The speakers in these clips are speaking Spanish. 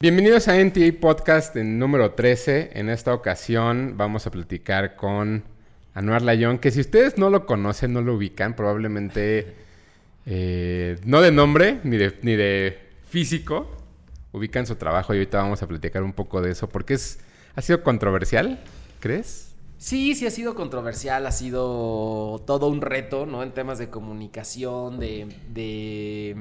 Bienvenidos a NTA Podcast en número 13. En esta ocasión vamos a platicar con Anuar Layón, que si ustedes no lo conocen, no lo ubican, probablemente eh, no de nombre ni de, ni de físico, ubican su trabajo y ahorita vamos a platicar un poco de eso, porque es, ha sido controversial, ¿crees? Sí, sí ha sido controversial, ha sido todo un reto, ¿no? En temas de comunicación, de, de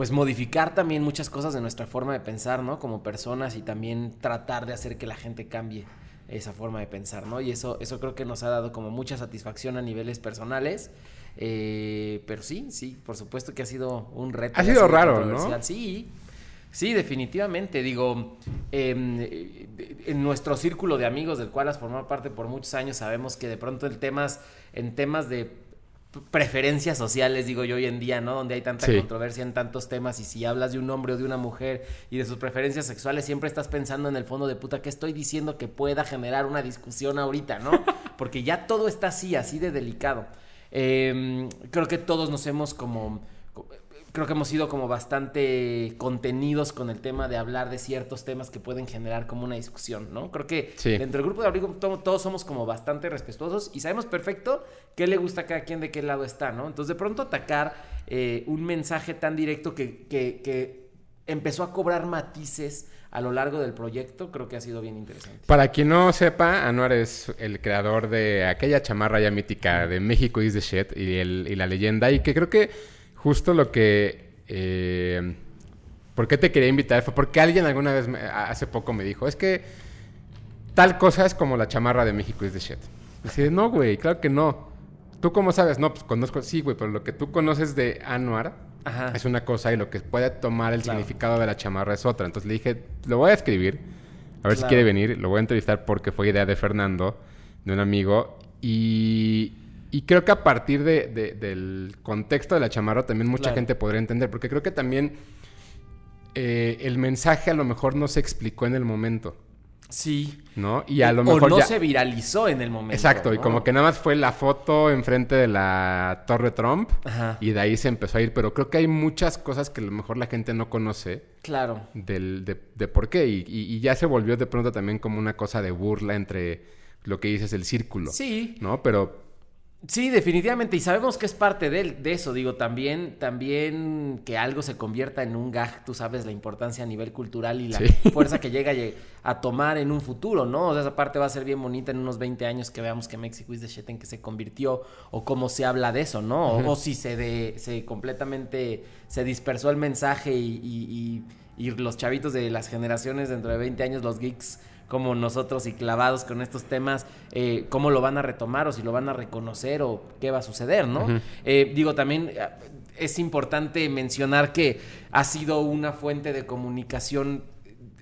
pues modificar también muchas cosas de nuestra forma de pensar, ¿no? Como personas y también tratar de hacer que la gente cambie esa forma de pensar, ¿no? Y eso, eso creo que nos ha dado como mucha satisfacción a niveles personales. Eh, pero sí, sí, por supuesto que ha sido un reto. Ha sido raro, ¿no? Sí, sí, definitivamente. Digo, em, en nuestro círculo de amigos del cual has formado parte por muchos años, sabemos que de pronto en temas, en temas de preferencias sociales, digo yo hoy en día, ¿no? Donde hay tanta controversia en tantos temas y si hablas de un hombre o de una mujer y de sus preferencias sexuales, siempre estás pensando en el fondo de puta, ¿qué estoy diciendo que pueda generar una discusión ahorita, ¿no? Porque ya todo está así, así de delicado. Em, creo que todos nos hemos como creo que hemos sido como bastante contenidos con el tema de hablar de ciertos temas que pueden generar como una discusión, ¿no? Creo que dentro del grupo de abrigo todos somos como bastante respetuosos y sabemos perfecto qué le gusta a cada quien de qué lado está, ¿no? Entonces de pronto atacar eh, un mensaje tan directo que, que, empezó a cobrar matices a lo largo del proyecto, creo que ha sido bien interesante. Para quien no sepa, Anuar es el creador de aquella chamarra ya mítica de México is the shit y, el, y la leyenda y que creo que justo lo que... Eh, ¿Por qué te quería invitar? Fue porque alguien alguna vez, hace poco me dijo, es que tal cosa es como la chamarra de México is the shit. Y no, güey, claro que no. ¿Tú cómo sabes? No, pues conozco, sí, güey, pero lo que tú conoces de Anuar es una cosa y lo que puede tomar el significado de la chamarra es otra. Entonces le dije, lo voy a escribir, a ver si quiere venir, lo voy a entrevistar porque fue idea de Fernando, de un amigo, y, y creo que a partir de, del contexto de la chamarra también mucha gente podría entender, porque creo que también eh, el mensaje a lo mejor no se explicó en el momento. Sí. ¿No? Y a lo mejor. O no se viralizó en el momento. Exacto, y como que nada más fue la foto enfrente de la Torre Trump. Ajá. Y de ahí se empezó a ir. Pero creo que hay muchas cosas que a lo mejor la gente no conoce. Claro. Del, de, de por qué. Y, y, ya se volvió de pronto también como una cosa de burla entre lo que dices, el círculo. Sí. ¿No? Pero Sí, definitivamente. Y sabemos que es parte de, de, eso. Digo, también, también que algo se convierta en un gag, tú sabes la importancia a nivel cultural y la fuerza que llega a, tomar en un futuro, ¿no? O sea, esa parte va a ser bien bonita en unos 20 años que veamos que México is the shit en que se convirtió o cómo se habla de eso, ¿no? o, si se, de, se completamente se dispersó el mensaje y, y los chavitos de las generaciones dentro de 20 años, los geeks como nosotros y clavados con estos temas, eh, cómo lo van a retomar o si lo van a reconocer o qué va a suceder, ¿no? Eh, digo, también eh, es importante mencionar que ha sido una fuente de comunicación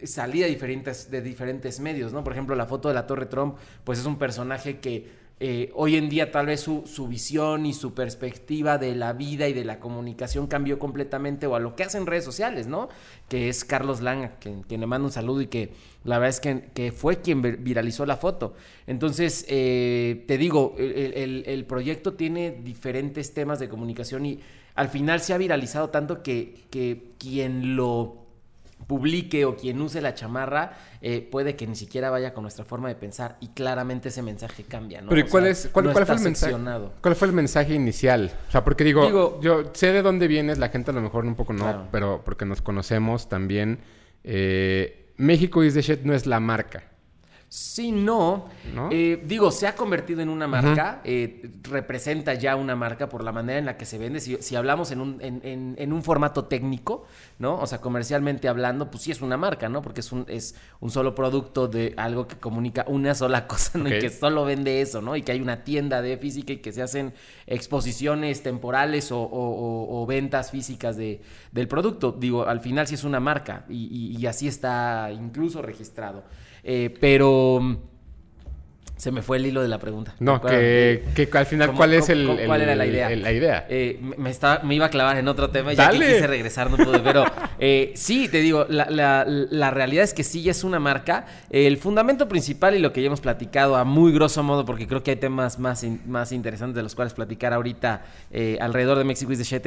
salida de diferentes, de diferentes medios, ¿no? Por ejemplo, la foto de la Torre Trump, pues es un personaje que eh, hoy en día tal vez su, visión y su perspectiva de la vida y de la comunicación cambió completamente o a lo que hacen redes sociales, ¿no? Que es Carlos Langa, quien, le manda un saludo y que la verdad es que, fue quien viralizó la foto. Entonces, eh, te digo, el, proyecto tiene diferentes temas de comunicación y al final se ha viralizado tanto que, que quien lo publique o quien use la chamarra eh, puede que ni siquiera vaya con nuestra forma de pensar y claramente ese mensaje cambia, ¿no? Pero ¿cuál, es, cuál, fue el mensaje? ¿Cuál fue el mensaje inicial? O sea, porque digo, yo sé de dónde vienes, la gente a lo mejor un poco no, pero porque nos conocemos también. Eh, México is the shit no es la marca. Sí, no. Eh, digo, se ha convertido en una marca, eh, representa ya una marca por la manera en la que se vende. Si, hablamos en un, en, un, formato técnico, ¿no? O sea, comercialmente hablando, pues sí es una marca, ¿no? Porque es un, es un solo producto de algo que comunica una sola cosa, ¿no? Y que solo vende eso, ¿no? Y que hay una tienda de física y que se hacen exposiciones temporales o, ventas físicas de, del producto. Digo, al final sí es una marca y así está incluso registrado. Eh, pero mm, se me fue el hilo de la pregunta. No, que, al final, ¿cuál es el, ¿Cuál era la idea? la idea. Eh, me, estaba, me iba a clavar en otro tema y ya que quise regresar, no pude. Pero eh, sí, te digo, la, realidad es que sí, ya es una marca. El fundamento principal y lo que ya hemos platicado a muy grosso modo, porque creo que hay temas más, más interesantes de los cuales platicar ahorita alrededor de México y de Shit,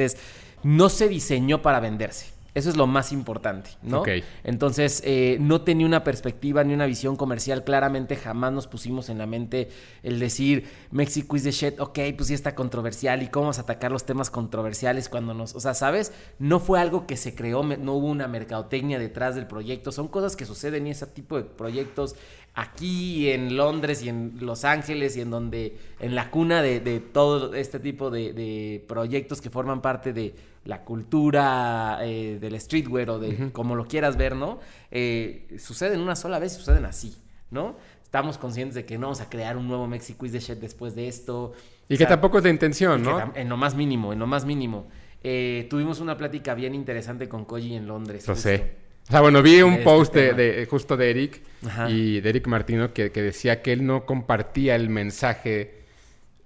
no se diseñó para venderse. Eso es lo más importante, ¿no? Ok. Entonces, eh, no tenía una perspectiva ni una visión comercial. Claramente jamás nos pusimos en la mente el decir, México is the shit, ok, pues sí está controversial y cómo vamos a atacar los temas controversiales cuando nos... O sea, ¿sabes? No fue algo que se creó, no hubo una mercadotecnia detrás del proyecto. Son cosas que suceden y ese tipo de proyectos aquí en Londres y en Los Ángeles y en donde, en la cuna de, de todo este tipo de, de proyectos que forman parte de la cultura eh, del streetwear o de como lo quieras ver, ¿no? Eh, suceden una sola vez y suceden así, ¿no? Estamos conscientes de que no vamos a crear un nuevo Mexico is the shit después de esto. Y O que sea, tampoco es de intención, ¿no? En lo más mínimo, en lo más mínimo. Eh, tuvimos una plática bien interesante con Koji en Londres. Lo justo. sé. O sea, bueno, vi un este post de, justo de Eric Ajá. y de Eric Martino que, que decía que él no compartía el mensaje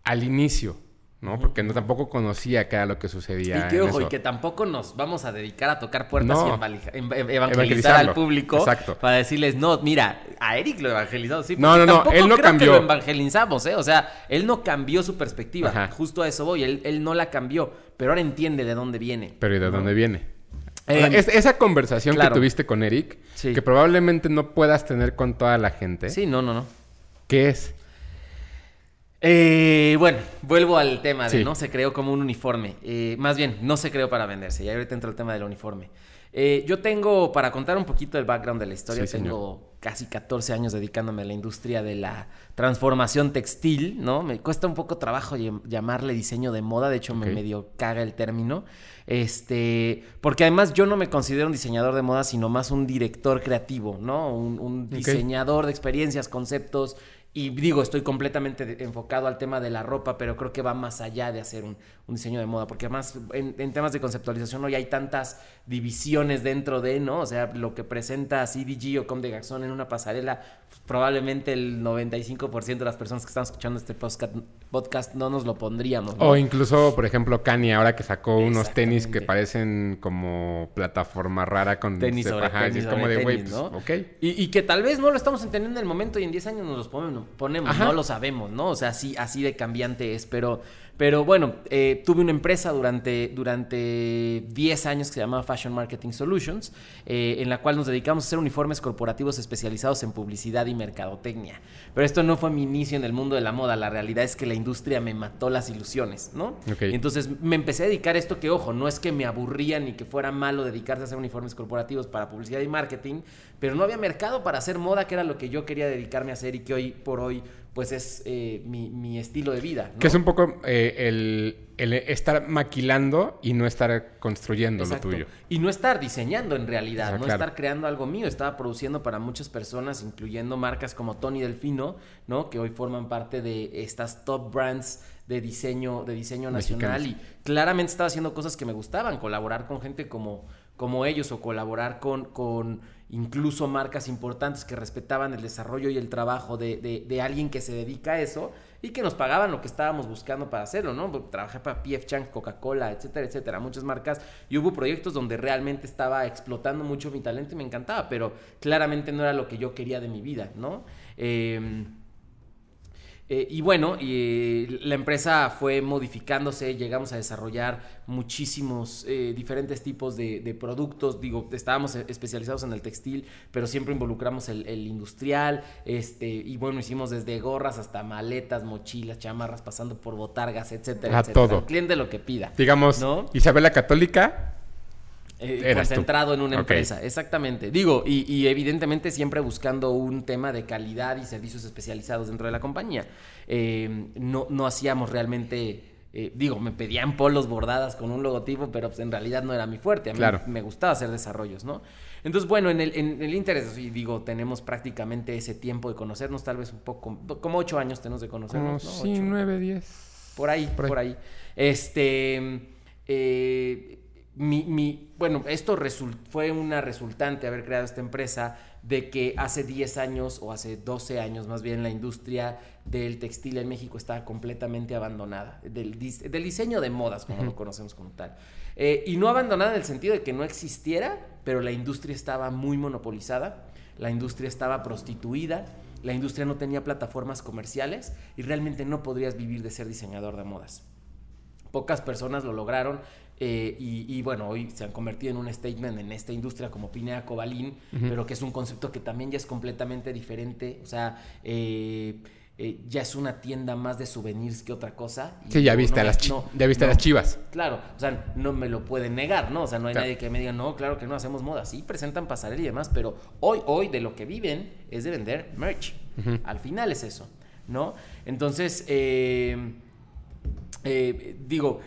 al inicio, ¿no? Porque no tampoco conocía qué era lo que sucedía. Y que en ojo, y que tampoco nos vamos a dedicar a tocar puertas No. y evangeliza- evangelizar al público Exacto. para decirles, no, mira, a Eric lo evangelizado, sí. No, no, no, él no creo cambió. Que lo evangelizamos, ¿eh? O sea, él no cambió su perspectiva. Ajá. Justo a eso voy, él, él no la cambió, pero ahora entiende de dónde viene. Pero ¿y de dónde viene? Eh, es- esa conversación claro. que tuviste con Eric, Sí. que probablemente no puedas tener con toda la gente, Sí, no, no, no. ¿qué es? Eh, bueno, vuelvo al tema de Sí. no se creó como un uniforme. Eh, más bien, no se creó para venderse. Y ahorita entra el tema del uniforme. Eh, yo tengo, para contar un poquito el background de la historia, Sí, señor. tengo casi 14 años dedicándome a la industria de la transformación textil, ¿no? Me cuesta un poco trabajo llam- llamarle diseño de moda, de hecho me medio caga el término. Este, porque además yo no me considero un diseñador de moda, sino más un director creativo, ¿no? Un, diseñador de experiencias, conceptos. Y digo, estoy completamente enfocado al tema de la ropa, pero creo que va más allá de hacer un, diseño de moda, porque además en, temas de conceptualización hoy hay tantas divisiones dentro de, ¿no? O sea, lo que presenta CDG o Com de Garçon en una pasarela, probablemente el 95% de las personas que están escuchando este podcast, podcast no nos lo pondríamos. ¿no? O incluso, por ejemplo, Kanye, ahora que sacó unos tenis que parecen como plataforma rara con... Tenis sobre tenis es como sobre de, tenis, pues. Y, y que tal vez no lo estamos entendiendo en el momento y en 10 años nos los ponemos, ponemos Ajá. no lo sabemos, ¿no? O sea, así, así de cambiante es, pero, pero bueno, eh, tuve una empresa durante, durante 10 años que se llamaba Fashion Marketing Solutions, eh, en la cual nos dedicamos a hacer uniformes corporativos especializados en publicidad y mercadotecnia. Pero esto no fue mi inicio en el mundo de la moda, la realidad es que la industria me mató las ilusiones, ¿no? Entonces me empecé a dedicar a esto que, ojo, no es que me aburría ni que fuera malo dedicarse a hacer uniformes corporativos para publicidad y marketing, pero no había mercado para hacer moda, que era lo que yo quería dedicarme a hacer y que hoy por hoy pues es eh, mi, mi estilo de vida. ¿no? Que es un poco eh, el, el estar maquilando y no estar construyendo Exacto. lo tuyo. Y no estar diseñando en realidad, Ah, no claro. estar creando algo mío, estaba produciendo para muchas personas, incluyendo marcas como Tony Delfino, ¿no? Que hoy forman parte de estas top brands de diseño, de diseño nacional Mexicanos. y claramente estaba haciendo cosas que me gustaban, colaborar con gente como, como ellos o colaborar con, con incluso marcas importantes que respetaban el desarrollo y el trabajo de, de- de alguien que se dedica a eso y que nos pagaban lo que estábamos buscando para hacerlo, ¿no? Trabajé para PF Chang, Coca-Cola, etcétera, etcétera, muchas marcas y hubo proyectos donde realmente estaba explotando mucho mi talento y me encantaba, pero claramente no era lo que yo quería de mi vida, ¿no? Eh, eh, y bueno, y, eh, la empresa fue modificándose, llegamos a desarrollar muchísimos eh, diferentes tipos de, de productos, digo, estábamos e- especializados en el textil, pero siempre involucramos el, el industrial, este, y bueno, hicimos desde gorras hasta maletas, mochilas, chamarras, pasando por botargas, etcétera, A etcétera. todo. El cliente lo que pida. Digamos, ¿No? Isabela Católica, Eh, tú. concentrado en una empresa, exactamente. Digo, y, y evidentemente siempre buscando un tema de calidad y servicios especializados dentro de la compañía. Eh, no, no hacíamos realmente, eh, digo, me pedían polos bordadas con un logotipo, pero pues, en realidad no era mi fuerte. A mí Claro. me gustaba hacer desarrollos, ¿no? Entonces, bueno, en el, en el interés, y digo, tenemos prácticamente ese tiempo de conocernos, tal vez un poco, como ocho años tenemos de como conocernos, ¿no? sí, Ocho. nueve, diez. Por ahí, Por por ahí. ahí. Este. eh, mi, mi- bueno, esto fue una resultante haber creado esta empresa de que hace 10 años o hace 12 años más bien la industria del textil en México estaba completamente abandonada, del, dis- del diseño de modas como lo conocemos como tal. Eh, y no abandonada en el sentido de que no existiera, pero la industria estaba muy monopolizada, la industria estaba prostituida, la industria no tenía plataformas comerciales y realmente no podrías vivir de ser diseñador de modas. Pocas personas lo lograron Eh, y, bueno, hoy se han convertido en un statement en esta industria como Pinea Cobalín, pero que es un concepto que también ya es completamente diferente. O sea, eh, eh, ya es una tienda más de souvenirs que otra cosa. Sí, ya viste, a, las ya viste las chivas. Claro, o sea, no me lo pueden negar, ¿no? O sea, no hay nadie que me diga, no, claro que no hacemos moda. Sí, presentan pasarela y demás, pero hoy, hoy de lo que viven es de vender merch. Al final es eso, ¿no? Entonces, digo,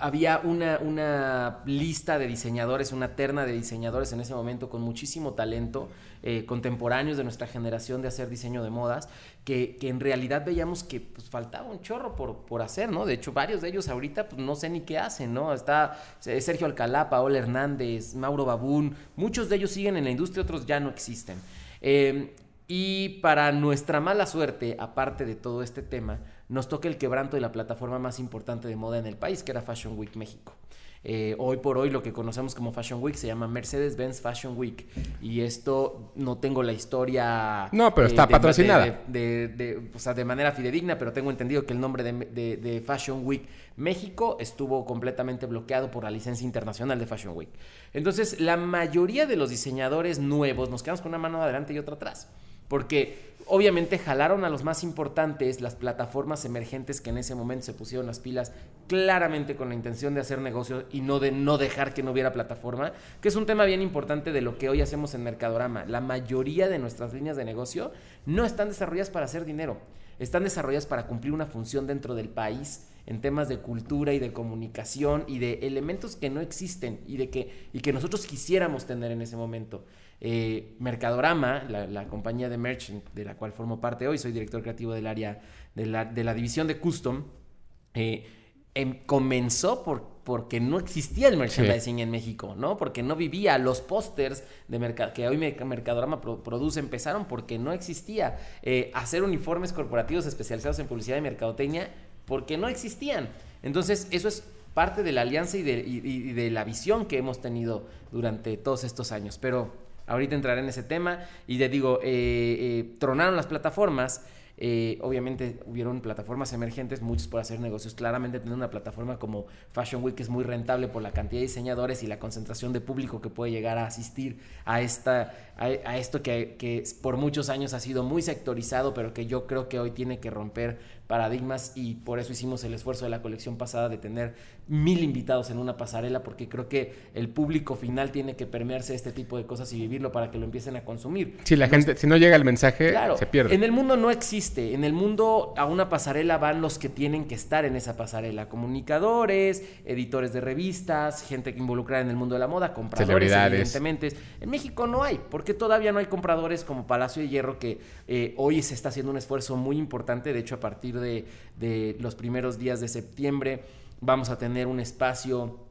había una, una, lista de diseñadores, una terna de diseñadores en ese momento con muchísimo talento, eh, contemporáneos de nuestra generación de hacer diseño de modas, que, que en realidad veíamos que pues, faltaba un chorro por, por, hacer, ¿no? De hecho, varios de ellos ahorita pues, no sé ni qué hacen, ¿no? Está eh, Sergio Alcalá, Paola Hernández, Mauro Babún, muchos de ellos siguen en la industria, otros ya no existen. Eh, y para nuestra mala suerte, aparte de todo este tema, nos toca el quebranto de la plataforma más importante de moda en el país, que era Fashion Week México. Eh, hoy por hoy lo que conocemos como Fashion Week se llama Mercedes-Benz Fashion Week. Y esto no tengo la historia. No, pero está patrocinada. De, o sea, de manera fidedigna, pero tengo entendido que el nombre de, Fashion Week México estuvo completamente bloqueado por la licencia internacional de Fashion Week. Entonces, la mayoría de los diseñadores nuevos nos quedamos con una mano adelante y otra atrás. Porque obviamente jalaron a los más importantes, las plataformas emergentes que en ese momento se pusieron las pilas claramente con la intención de hacer negocio y no de no dejar que no hubiera plataforma, que es un tema bien importante de lo que hoy hacemos en Mercadorama. La mayoría de nuestras líneas de negocio no están desarrolladas para hacer dinero, están desarrolladas para cumplir una función dentro del país en temas de cultura y de comunicación y de elementos que no existen y de que y que nosotros quisiéramos tener en ese momento. Eh, Mercadorama, la, compañía de merchant de la cual formo parte hoy, soy director creativo del área de la, de la división de custom, eh, em, comenzó por, porque no existía el merchandising en México, ¿no? Porque no vivía. Los pósters de que hoy Mercadorama produce empezaron porque no existía. Eh, hacer uniformes corporativos especializados en publicidad y mercadotecnia porque no existían. Entonces, eso es parte de la alianza y de, y de la visión que hemos tenido durante todos estos años. Pero Ahorita entraré en ese tema y te digo, eh, eh, tronaron las plataformas. Eh, obviamente hubieron plataformas emergentes, muchos por hacer negocios. Claramente tener una plataforma como Fashion Week es muy rentable por la cantidad de diseñadores y la concentración de público que puede llegar a asistir a, esta, a, esto que, que, por muchos años ha sido muy sectorizado, pero que yo creo que hoy tiene que romper paradigmas y por eso hicimos el esfuerzo de la colección pasada de tener mil invitados en una pasarela porque creo que el público final tiene que permearse este tipo de cosas y vivirlo para que lo empiecen a consumir. Si la gente, si no llega el mensaje, se pierde. En el mundo no existe. En el mundo a una pasarela van los que tienen que estar en esa pasarela. Comunicadores, editores de revistas, gente que involucra en el mundo de la moda, compradores, evidentemente. En México no hay, porque todavía no hay compradores como Palacio de Hierro que eh, hoy se está haciendo un esfuerzo muy importante. De hecho, a partir de, los primeros días de septiembre. Vamos a tener un espacio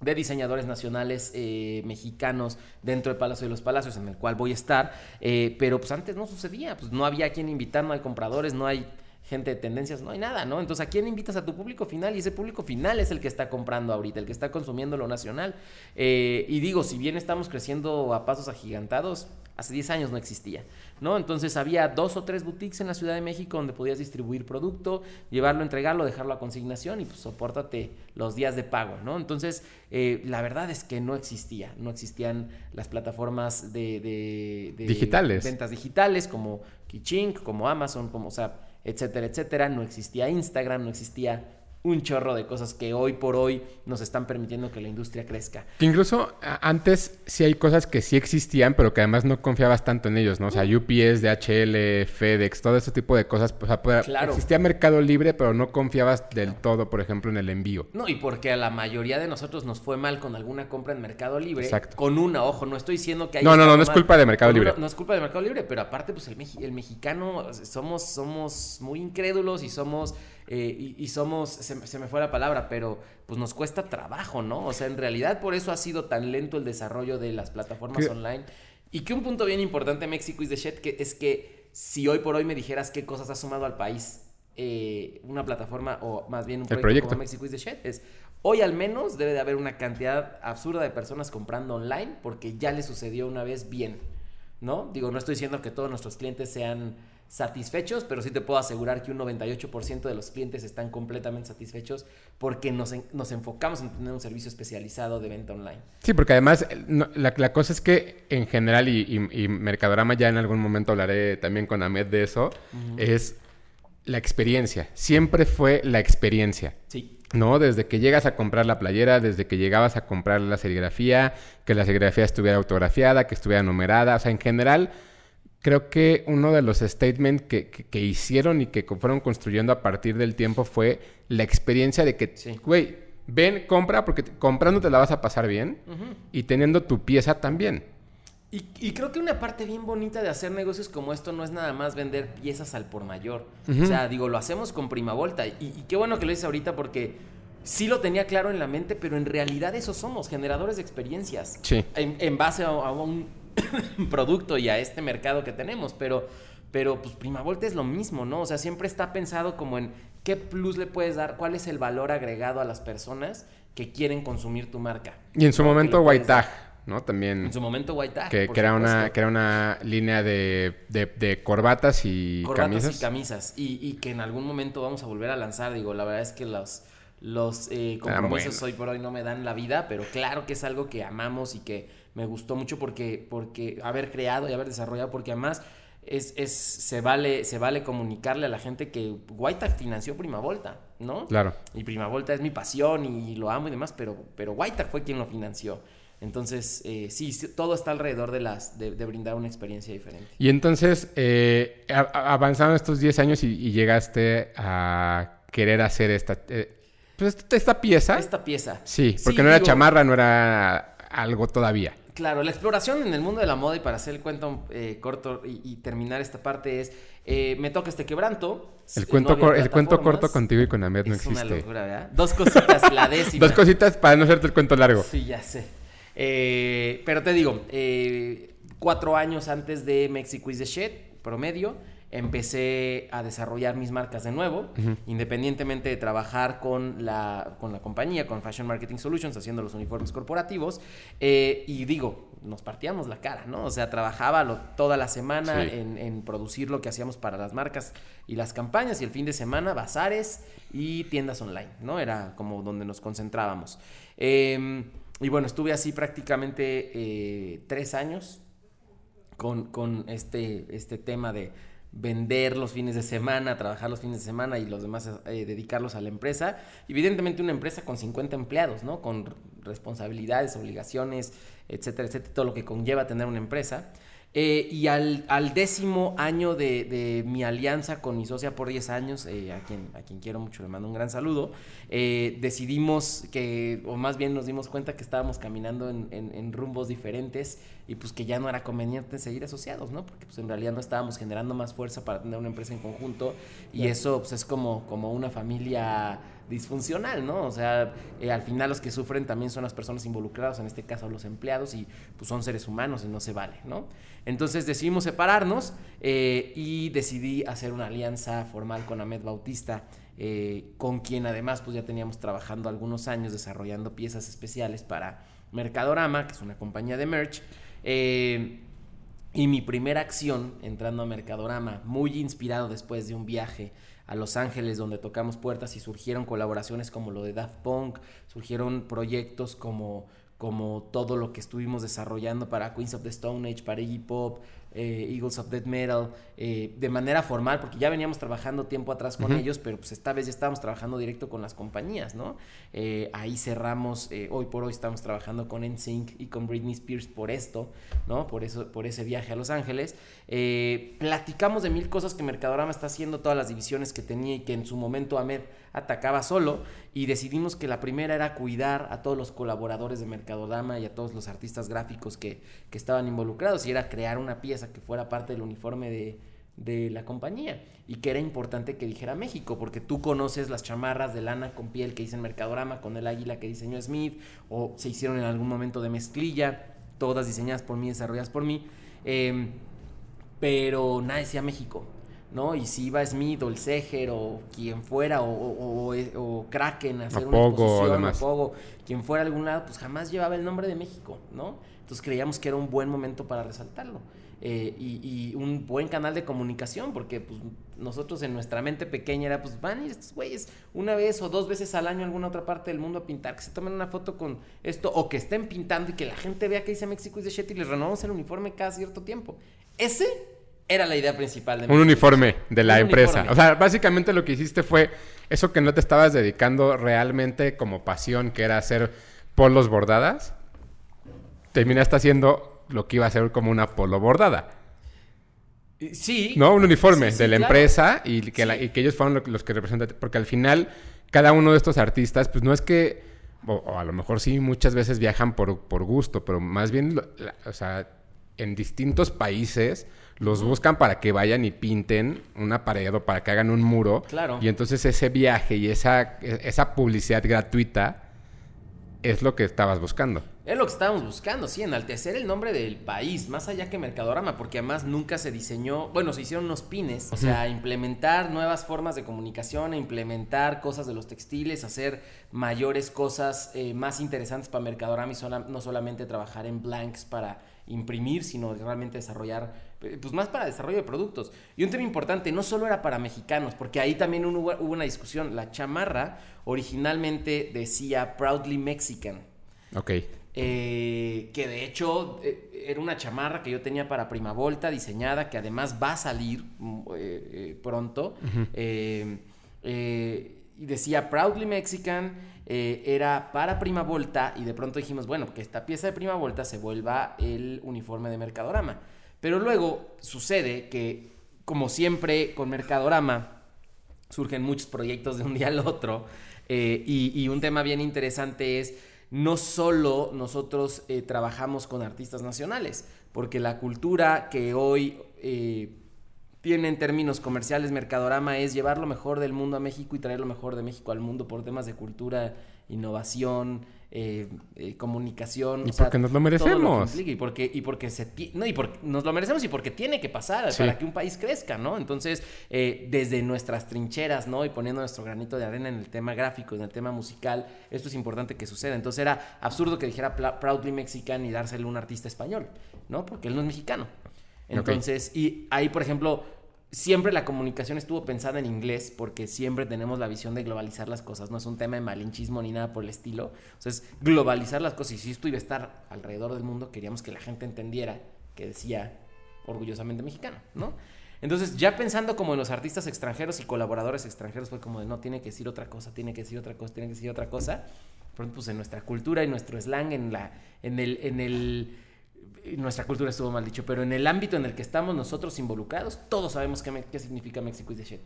de diseñadores nacionales eh, mexicanos dentro del Palacio de los Palacios, en el cual voy a estar, eh, pero pues antes no sucedía, pues no había quien invitar, no hay compradores, no hay gente de tendencias, no hay nada, ¿no? Entonces, ¿a quién invitas a tu público final? Y ese público final es el que está comprando ahorita, el que está consumiendo lo nacional. Eh, y digo, si bien estamos creciendo a pasos agigantados, hace 10 años no existía, ¿no? Entonces había dos o tres boutiques en la Ciudad de México donde podías distribuir producto, llevarlo, entregarlo, dejarlo a consignación y pues sopórtate los días de pago, ¿no? Entonces, eh, la verdad es que no existía, no existían las plataformas de, digitales. ventas digitales como Kichink, como Amazon, como, o sea, etcétera, etcétera. No existía Instagram, no existía un chorro de cosas que hoy por hoy nos están permitiendo que la industria crezca. Que incluso antes sí hay cosas que sí existían, pero que además no confiabas tanto en ellos, ¿no? O sea, UPS, DHL, FedEx, todo ese tipo de cosas. O sea, claro. existía Mercado Libre, pero no confiabas del todo, por ejemplo, en el envío. No, y porque a la mayoría de nosotros nos fue mal con alguna compra en Mercado Libre. Exacto. Con una, ojo, no estoy diciendo que hay... No, no, no, no es culpa de Mercado Libre. no es culpa de Mercado Libre, pero aparte, pues el, el mexicano somos, somos muy incrédulos y somos eh, y, somos, se, me fue la palabra, pero pues nos cuesta trabajo, ¿no? O sea, en realidad por eso ha sido tan lento el desarrollo de las plataformas online. Y que un punto bien importante, México is the shit, que es que si hoy por hoy me dijeras qué cosas ha sumado al país eh, una plataforma o más bien un proyecto, como México is the shit, es hoy al menos debe de haber una cantidad absurda de personas comprando online porque ya le sucedió una vez bien, ¿no? Digo, no estoy diciendo que todos nuestros clientes sean satisfechos, pero sí te puedo asegurar que un 98% de los clientes están completamente satisfechos porque nos, nos, enfocamos en tener un servicio especializado de venta online. Sí, porque además la, cosa es que en general, y, y, Mercadorama ya en algún momento hablaré también con Ahmed de eso, es la experiencia. Siempre fue la experiencia. Sí. ¿no? Desde que llegas a comprar la playera, desde que llegabas a comprar la serigrafía, que la serigrafía estuviera autografiada, que estuviera numerada, o sea, en general creo que uno de los statements que, hicieron y que fueron construyendo a partir del tiempo fue la experiencia de que, güey, ven, compra, porque comprando te la vas a pasar bien y teniendo tu pieza también. Y, creo que una parte bien bonita de hacer negocios como esto no es nada más vender piezas al por mayor. O sea, digo, lo hacemos con prima volta. Y, y, qué bueno que lo dices ahorita porque sí lo tenía claro en la mente, pero en realidad eso somos, generadores de experiencias. Sí. En, base a un producto y a este mercado que tenemos, pero, pero pues Prima Volta es lo mismo, ¿no? O sea, siempre está pensado como en qué plus le puedes dar, cuál es el valor agregado a las personas que quieren consumir tu marca. Y en su momento White Tag, ¿no? También. En su momento White Tag. Que, era, una, que era una línea de, de, corbatas y corbatas y camisas. Y, y, que en algún momento vamos a volver a lanzar. Digo, la verdad es que los, los eh, compromisos hoy por hoy no me dan la vida, pero claro que es algo que amamos y que me gustó mucho porque, porque haber creado y haber desarrollado, porque además es, es, se, vale, se vale comunicarle a la gente que White financió Prima Volta, ¿no? Claro. Y Prima Volta es mi pasión y lo amo y demás, pero, pero White fue quien lo financió. Entonces, eh, sí, todo está alrededor de, las, de, brindar una experiencia diferente. Y entonces, eh, avanzaron estos 10 años y, llegaste a querer hacer esta, eh, pues esta, pieza. Esta pieza. Sí, porque no era chamarra, no era algo todavía. Claro, la exploración en el mundo de la moda y para hacer el cuento eh, corto y, terminar esta parte es, eh, me toca este quebranto. El cuento, el cuento corto contigo y con Ahmed no existe. Es una locura, ¿verdad? Dos cositas, la décima. Dos cositas para no hacerte el cuento largo. Sí, ya sé. Eh, pero te digo, cuatro años antes de Mexico is the shit, promedio, empecé a desarrollar mis marcas de nuevo, independientemente de trabajar con la, con la compañía, con Fashion Marketing Solutions, haciendo los uniformes corporativos. Eh, y digo, nos partíamos la cara, ¿no? O sea, trabajaba toda la semana en, producir lo que hacíamos para las marcas y las campañas, y el fin de semana, bazares y tiendas online, ¿no? Era como donde nos concentrábamos. Em, y bueno, estuve así prácticamente eh, tres años con, con este, este tema de vender los fines de semana, trabajar los fines de semana y los demás eh, dedicarlos a la empresa. Evidentemente una empresa con 50 empleados, ¿no? Con responsabilidades, obligaciones, etcétera, etcétera, todo lo que conlleva tener una empresa. Eh, y al, décimo año de, mi alianza con mi socia por 10 años, eh, a, quien, a quien quiero mucho, le mando un gran saludo, decidimos que, o más bien nos dimos cuenta que estábamos caminando en, en rumbos diferentes y pues que ya no era conveniente seguir asociados, ¿no? Porque pues en realidad no estábamos generando más fuerza para tener una empresa en conjunto y eso pues es como, como una familia disfuncional, ¿no? O sea, eh, al final los que sufren también son las personas involucradas, en este caso los empleados, y pues son seres humanos y no se vale, ¿no? Entonces decidimos separarnos eh, y decidí hacer una alianza formal con Ahmed Bautista, eh, con quien además pues ya teníamos trabajando algunos años desarrollando piezas especiales para Mercadorama, que es una compañía de merch, eh, y mi primera acción entrando a Mercadorama, muy inspirado después de un viaje a Los Ángeles donde tocamos puertas y surgieron colaboraciones como lo de Daft Punk, surgieron proyectos como, como todo lo que estuvimos desarrollando para Queens of the Stone Age, para Iggy Pop, eh, Eagles of Death Metal, eh, de manera formal, porque ya veníamos trabajando tiempo atrás con ellos, pero pues esta vez ya estábamos trabajando directo con las compañías, ¿no? Eh, ahí cerramos, hoy por hoy estamos trabajando con NSYNC y con Britney Spears por esto, ¿no? Por, eso, por ese viaje a Los Ángeles. platicamos de mil cosas que Mercadorama está haciendo, todas las divisiones que tenía y que en su momento Ahmed atacaba solo, y decidimos que la primera era cuidar a todos los colaboradores de Mercadorama y a todos los artistas gráficos que, que estaban involucrados, y era crear una pieza que fuera parte del uniforme de, la compañía y que era importante que dijera México, porque tú conoces las chamarras de lana con piel que dicen Mercadorama, con el águila que diseñó Smith, o se hicieron en algún momento de mezclilla, todas diseñadas por mí, desarrolladas por mí, em, pero nada decía México. ¿no? Y si iba Smith o el Seger o quien fuera, o, o, Kraken a hacer una exposición, o Pogo, quien fuera a algún lado, pues jamás llevaba el nombre de México, ¿no? Entonces creíamos que era un buen momento para resaltarlo. Eh, y, un buen canal de comunicación, porque pues, nosotros en nuestra mente pequeña era, pues van estos güeyes una vez o dos veces al año a alguna otra parte del mundo a pintar, que se tomen una foto con esto, o que estén pintando y que la gente vea que dice México is the shit y les renovamos el uniforme cada cierto tiempo. Ese era la idea principal de Un uniforme de la empresa. O sea, básicamente lo que hiciste fue eso que no te estabas dedicando realmente como pasión, que era hacer polos bordadas. Terminaste haciendo lo que iba a ser como una polo bordada. Sí. ¿No? Un uniforme de la empresa y que, ellos fueron los que representan. Porque al final, cada uno de estos artistas, pues no es que. O, a lo mejor sí, muchas veces viajan por, por gusto, pero más bien, o sea, en distintos países los buscan para que vayan y pinten una pared o para que hagan un muro. Claro. Y entonces ese viaje y esa, esa publicidad gratuita es lo que estabas buscando. Es lo que estábamos buscando, sí, enaltecer el nombre del país, más allá que Mercadorama, porque además nunca se diseñó, bueno, se hicieron unos pines, o sea, implementar nuevas formas de comunicación, implementar cosas de los textiles, hacer mayores cosas eh, más interesantes para Mercadorama y no solamente trabajar en blanks para imprimir, sino realmente desarrollar, eh, pues más para desarrollo de productos. Y un tema importante, no solo era para mexicanos, porque ahí también hubo, hubo una discusión, la chamarra originalmente decía Proudly Mexican. Ok. Eh, que de hecho eh, era una chamarra que yo tenía para Prima Volta, diseñada, que además va a salir mm, eh, pronto. y decía Proudly Mexican, era para Prima Volta, y de pronto dijimos, bueno, que esta pieza de Prima Volta se vuelva el uniforme de Mercadorama. Pero luego sucede que, como siempre con Mercadorama, surgen muchos proyectos de un día al otro, y un tema bien interesante es no solo nosotros eh, trabajamos con artistas nacionales, porque la cultura que hoy eh, tiene en términos comerciales Mercadorama es llevar lo mejor del mundo a México y traer lo mejor de México al mundo por temas de cultura, innovación, eh, eh, comunicación. Y porque nos lo merecemos. y porque, y porque se no, y porque nos lo merecemos y porque tiene que pasar para que un país crezca, ¿no? Entonces, eh, desde nuestras trincheras, ¿no? Y poniendo nuestro granito de arena en el tema gráfico, en el tema musical, esto es importante que suceda. Entonces era absurdo que dijera Proudly Mexican y dárselo a un artista español, ¿no? Porque él no es mexicano. Entonces, y ahí, por ejemplo, siempre la comunicación estuvo pensada en inglés porque siempre tenemos la visión de globalizar las cosas, no es un tema de malinchismo ni nada por el estilo. Entonces, globalizar las cosas y si esto iba a estar alrededor del mundo, queríamos que la gente entendiera que decía orgullosamente mexicano, ¿no? Entonces, ya pensando como en los artistas extranjeros y colaboradores extranjeros, fue como de no, tiene que decir otra cosa, tiene que decir otra cosa, tiene que decir otra cosa. Ejemplo, pues en nuestra cultura y nuestro slang, en, la, en el, en el nuestra cultura estuvo mal dicho, pero en el ámbito en el que estamos nosotros involucrados, todos sabemos qué, qué significa México is the shit.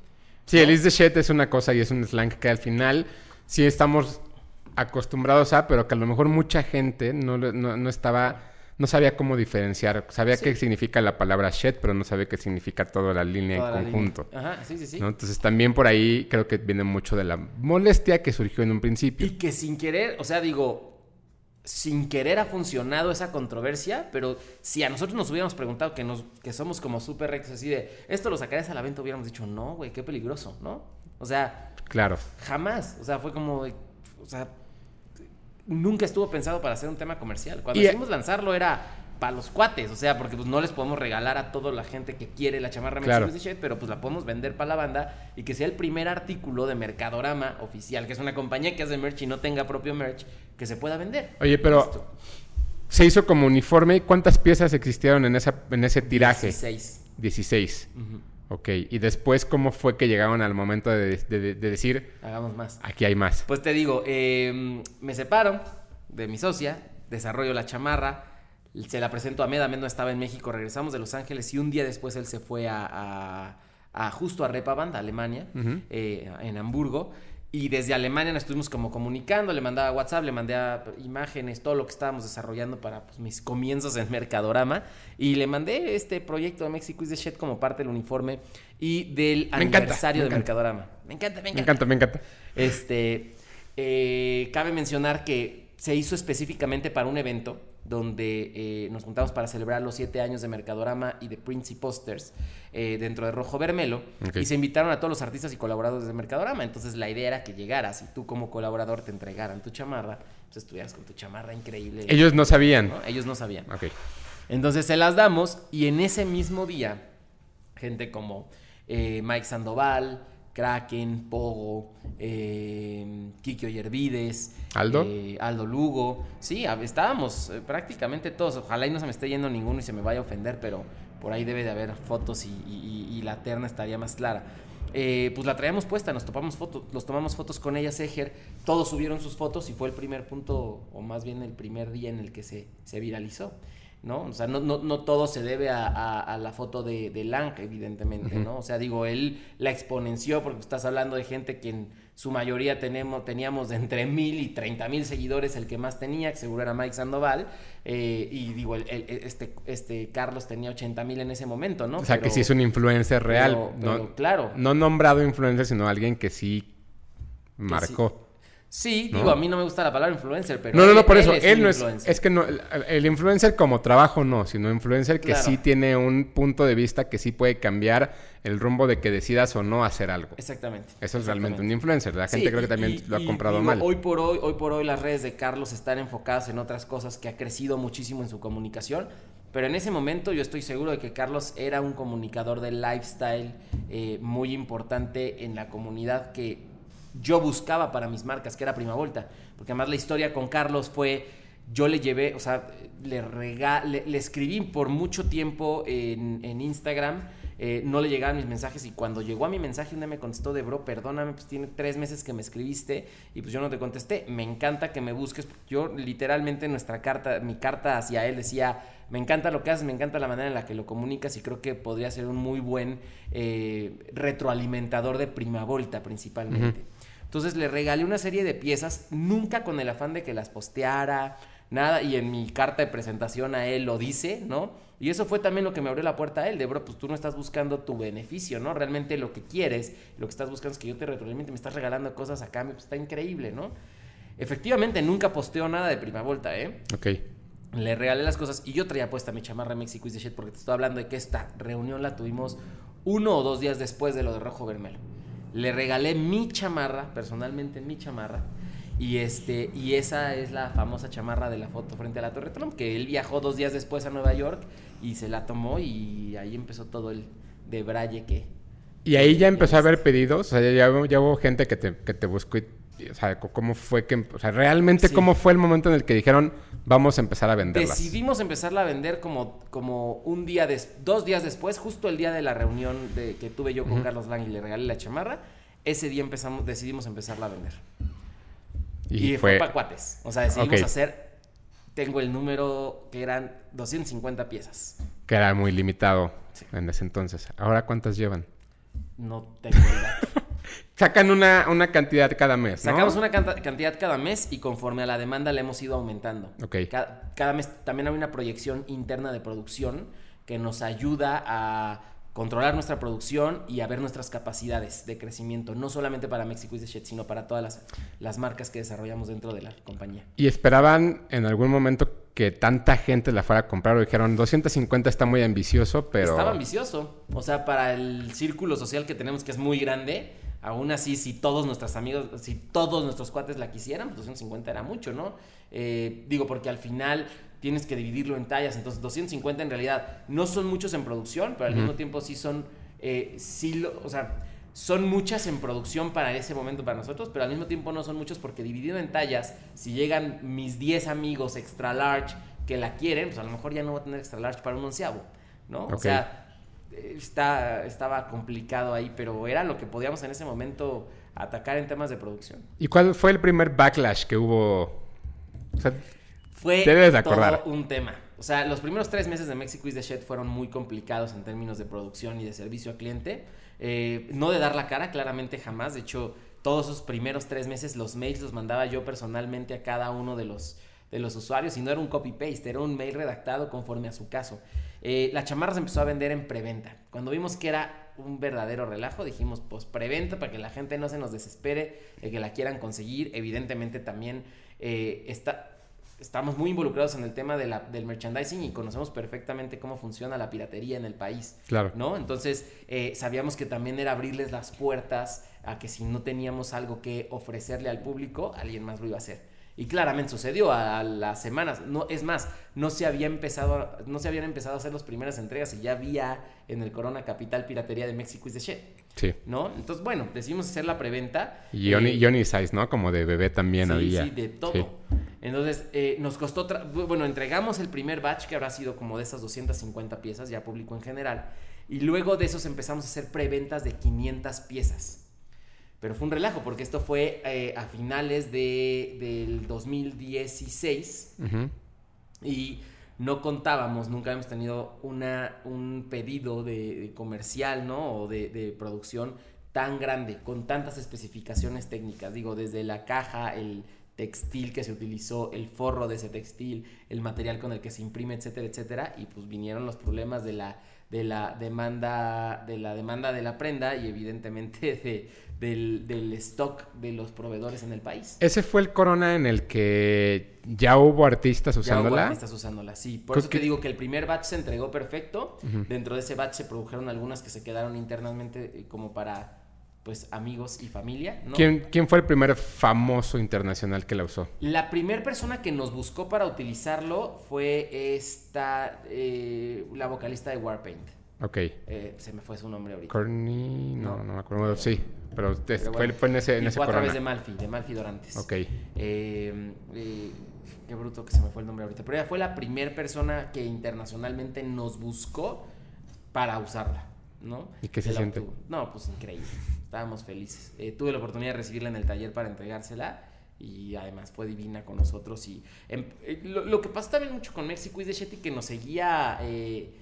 Sí, el is the shit es una cosa y es un slang que al final sí estamos acostumbrados a, pero que a lo mejor mucha gente no, no, estaba, no sabía cómo diferenciar. Sabía qué significa la palabra shit, pero no sabía qué significa toda la línea en conjunto. Ajá, sí, sí, sí. Entonces también por ahí creo que viene mucho de la molestia que surgió en un principio. Y que sin querer, o sea, digo, sin querer ha funcionado esa controversia, pero si a nosotros nos hubiéramos preguntado que, nos, que somos como súper rectos así de, esto lo sacarías a la venta, hubiéramos dicho, no, güey, qué peligroso, ¿no? O sea, claro. Jamás, o sea, fue como, o sea, nunca estuvo pensado para hacer un tema comercial. Cuando decidimos lanzarlo era para los cuates, o sea, porque pues no les podemos regalar a toda la gente que quiere la chamarra claro. pero pues la podemos vender para la banda y que sea el primer artículo de Mercadorama oficial, que es una compañía que hace merch y no tenga propio merch, que se pueda vender. Oye, pero se hizo como uniforme, ¿cuántas piezas existieron en esa en ese tiraje? 16. 16. Ok, y después, ¿cómo fue que llegaron al momento de, decir... Hagamos más. Aquí hay más. Pues te digo, em, me separo de mi socia, desarrollo la chamarra, se la presento a Meda, Med estaba en México, regresamos de Los Ángeles y un día después él se fue a, justo a Repaband, Alemania, eh, en Hamburgo. Y desde Alemania nos estuvimos como comunicando, le mandaba WhatsApp, le mandé imágenes, todo lo que estábamos desarrollando para pues, mis comienzos en Mercadorama. Y le mandé este proyecto de Mexico is the Shit como parte del uniforme y del aniversario de Mercadorama. Me encanta, me encanta. Me encanta, me encanta. Este, eh, cabe mencionar que se hizo específicamente para un evento donde eh, nos juntamos para celebrar los siete años de Mercadorama y de Prince y Posters eh, dentro de Rojo Vermelo. Y se invitaron a todos los artistas y colaboradores de Mercadorama. Entonces la idea era que llegaras y tú como colaborador te entregaran tu chamarra pues estuvieras con tu chamarra increíble. Ellos no sabían. Ellos no sabían. Entonces se las damos y en ese mismo día, gente como eh, Mike Sandoval, Kraken, Pogo, eh, Kikio Yervides, Aldo. eh, Aldo Lugo. Sí, estábamos eh, prácticamente todos. Ojalá y no se me esté yendo ninguno y se me vaya a ofender, pero por ahí debe de haber fotos y, y- y la terna estaría más clara. Eh, pues la traíamos puesta, nos topamos fotos, los tomamos fotos con ella, Seger, todos subieron sus fotos y fue el primer punto, o más bien el primer día en el que se, se viralizó. ¿No? O sea, no, no, no todo se debe a, a- a la foto de, de Lang, evidentemente, ¿no? O sea, digo, él la exponenció porque estás hablando de gente que en su mayoría tenemos, teníamos de entre mil y treinta mil seguidores, el que más tenía, que seguro era Mike Sandoval, eh, y digo, el- el- este, este Carlos tenía 80 mil en ese momento, ¿no? O sea, que sí es un influencer real. pero- no, claro. No nombrado influencer, sino alguien que sí marcó. Sí, ¿no? digo, a mí no me gusta la palabra influencer, pero... No, no, no, por él eso. es Él no es. influencer. Es que no. El, influencer como trabajo no, sino influencer que Claro. sí tiene un punto de vista que sí puede cambiar el rumbo de que decidas o no hacer algo. Exactamente. Eso es realmente un influencer. La gente Sí, creo que también y- lo ha y comprado digo, mal. Hoy por hoy, hoy por hoy las redes de Carlos están enfocadas en otras cosas que ha crecido muchísimo en su comunicación. Pero en ese momento yo estoy seguro de que Carlos era un comunicador de lifestyle eh, muy importante en la comunidad que yo buscaba para mis marcas, que era Prima Volta. Porque además la historia con Carlos fue, yo le llevé, o sea, le, le, escribí por mucho tiempo en, en Instagram, eh, no le llegaban mis mensajes y cuando llegó a mi mensaje un día me contestó de bro, perdóname, pues tiene tres meses que me escribiste y pues yo no te contesté. Me encanta que me busques. Yo literalmente nuestra carta, mi carta hacia él decía, me encanta lo que haces, me encanta la manera en la que lo comunicas y creo que podría ser un muy buen eh, retroalimentador de Prima Volta principalmente. Entonces le regalé una serie de piezas, nunca con el afán de que las posteara, nada, y en mi carta de presentación a él lo dice, ¿no? Y eso fue también lo que me abrió la puerta a él, de bro, pues tú no estás buscando tu beneficio, ¿no? Realmente lo que quieres, lo que estás buscando es que yo te retroalimente, me estás regalando cosas a cambio, pues está increíble, ¿no? Efectivamente, nunca posteo nada de Prima Volta, ¿eh? Ok. Le regalé las cosas y yo traía puesta mi chamarra Mexico is the shit porque te estoy hablando de que esta reunión la tuvimos uno o dos días después de lo de Rojo Vermelo. Le regalé mi chamarra, personalmente mi chamarra, y este y esa es la famosa chamarra de la foto frente a la Torre Trump, que él viajó dos días después a Nueva York y se la tomó y ahí empezó todo el de braille que... Y ahí ya empezó a haber pedidos. O sea, ya, hubo- ya hubo gente que te, que te buscó y. O sea, ¿cómo fue que.? O sea, realmente, Sí. ¿cómo fue el momento en el que dijeron, vamos a empezar a venderlas? Decidimos empezarla a vender como, como un día, des- dos días después, justo el día de la reunión de, que tuve yo con Carlos Lang y le regalé la chamarra. Ese día empezamos, decidimos empezarla a vender. Y, Y, fue, para cuates. O sea, decidimos hacer, tengo el número que eran 250 piezas. Que era muy limitado en ese entonces. ¿Ahora cuántas llevan? No tengo el dato. Sacan una, una cantidad cada mes. ¿no? Sacamos una canta- cantidad cada mes y conforme a la demanda la hemos ido aumentando. Ok. Cada, cada mes también hay una proyección interna de producción que nos ayuda a controlar nuestra producción y a ver nuestras capacidades de crecimiento, no solamente para is the shit, sino para todas las, las marcas que desarrollamos dentro de la compañía. ¿Y esperaban en algún momento que tanta gente la fuera a comprar o dijeron 250 está muy ambicioso, pero... Estaba ambicioso. O sea, para el círculo social que tenemos, que es muy grande, aún así, si todos nuestros amigos, si todos nuestros cuates la quisieran, pues 250 era mucho, ¿no? Eh, digo, porque al final tienes que dividirlo en tallas. Entonces, 250 en realidad no son muchos en producción, pero al mismo tiempo sí son, eh, sí lo- o sea, son muchas en producción para ese momento para nosotros, pero al mismo tiempo no son muchos porque dividido en tallas, si llegan mis 10 amigos extra large que la quieren, pues a lo mejor ya no va a tener extra large para un onceavo, ¿no? O sea, está, estaba complicado ahí, pero era lo que podíamos en ese momento atacar en temas de producción. ¿Y cuál fue el primer backlash que hubo? O sea, Fue debes de todo acordar. un tema. O sea, los primeros tres meses de Mexico is the Shit fueron muy complicados en términos de producción y de servicio al cliente. Eh, no de dar la cara, claramente jamás. De hecho, todos esos primeros tres meses los mails los mandaba yo personalmente a cada uno de los, de los usuarios y no era un copy-paste, era un mail redactado conforme a su caso. Eh, la chamarra se empezó a vender en preventa. Cuando vimos que era un verdadero relajo, dijimos, pues preventa para que la gente no se nos desespere, de que la quieran conseguir. Evidentemente también eh, está estamos muy involucrados en el tema de la- del merchandising y conocemos perfectamente cómo funciona la piratería en el país. Claro. ¿No? Entonces, eh, sabíamos que también era abrirles las puertas a que si no teníamos algo que ofrecerle al público, alguien más lo iba a hacer. Y claramente sucedió a, las semanas. No, es más, no se había empezado, no se habían empezado a hacer las primeras entregas y ya había en el Corona Capital piratería de México is the shit. Sí. ¿No? Entonces, bueno, decidimos hacer la preventa. Y Johnny, eh, Size, ¿no? Como de bebé también había. Sí, de todo. Entonces, eh, nos costó, bueno, entregamos el primer batch que habrá sido como de esas 250 piezas, ya público en general. Y luego de esos empezamos a hacer preventas de 500 piezas. Pero fue un relajo, porque esto fue eh, a finales de, del 2016 y no contábamos, nunca hemos tenido una, un pedido de, comercial, ¿no? O de, de, producción tan grande, con tantas especificaciones técnicas. Digo, desde la caja, el textil que se utilizó, el forro de ese textil, el material con el que se imprime, etcétera, etcétera. Y pues vinieron los problemas de la, de la demanda, de la demanda de la prenda y evidentemente de del, stock de los proveedores en el país. Ese fue el Corona en el que ya hubo artistas usándola. Ya hubo artistas usándola, sí. Por eso te digo que el primer batch se entregó perfecto. Dentro de ese batch se produjeron algunas que se quedaron internamente eh, como para pues amigos y familia. ¿Quién, ¿Quién, fue el primer famoso internacional que la usó? La primera persona que nos buscó para utilizarlo fue esta, eh, la vocalista de Warpaint. Ok. Eh, se me fue su nombre ahorita. Courtney, no, no, me acuerdo. Sí, pero, fue, en ese, en ese fue a través de Malfi, de Malfi Dorantes. Ok. Eh, qué bruto que se me fue el nombre ahorita. Pero ella fue la primera persona que internacionalmente nos buscó para usarla, ¿no? ¿Y qué se siente? No, pues increíble. Estábamos felices. tuve la oportunidad de recibirla en el taller para entregársela y además fue divina con nosotros. Y em, lo, que pasa también mucho con México es de Shetty que nos seguía eh,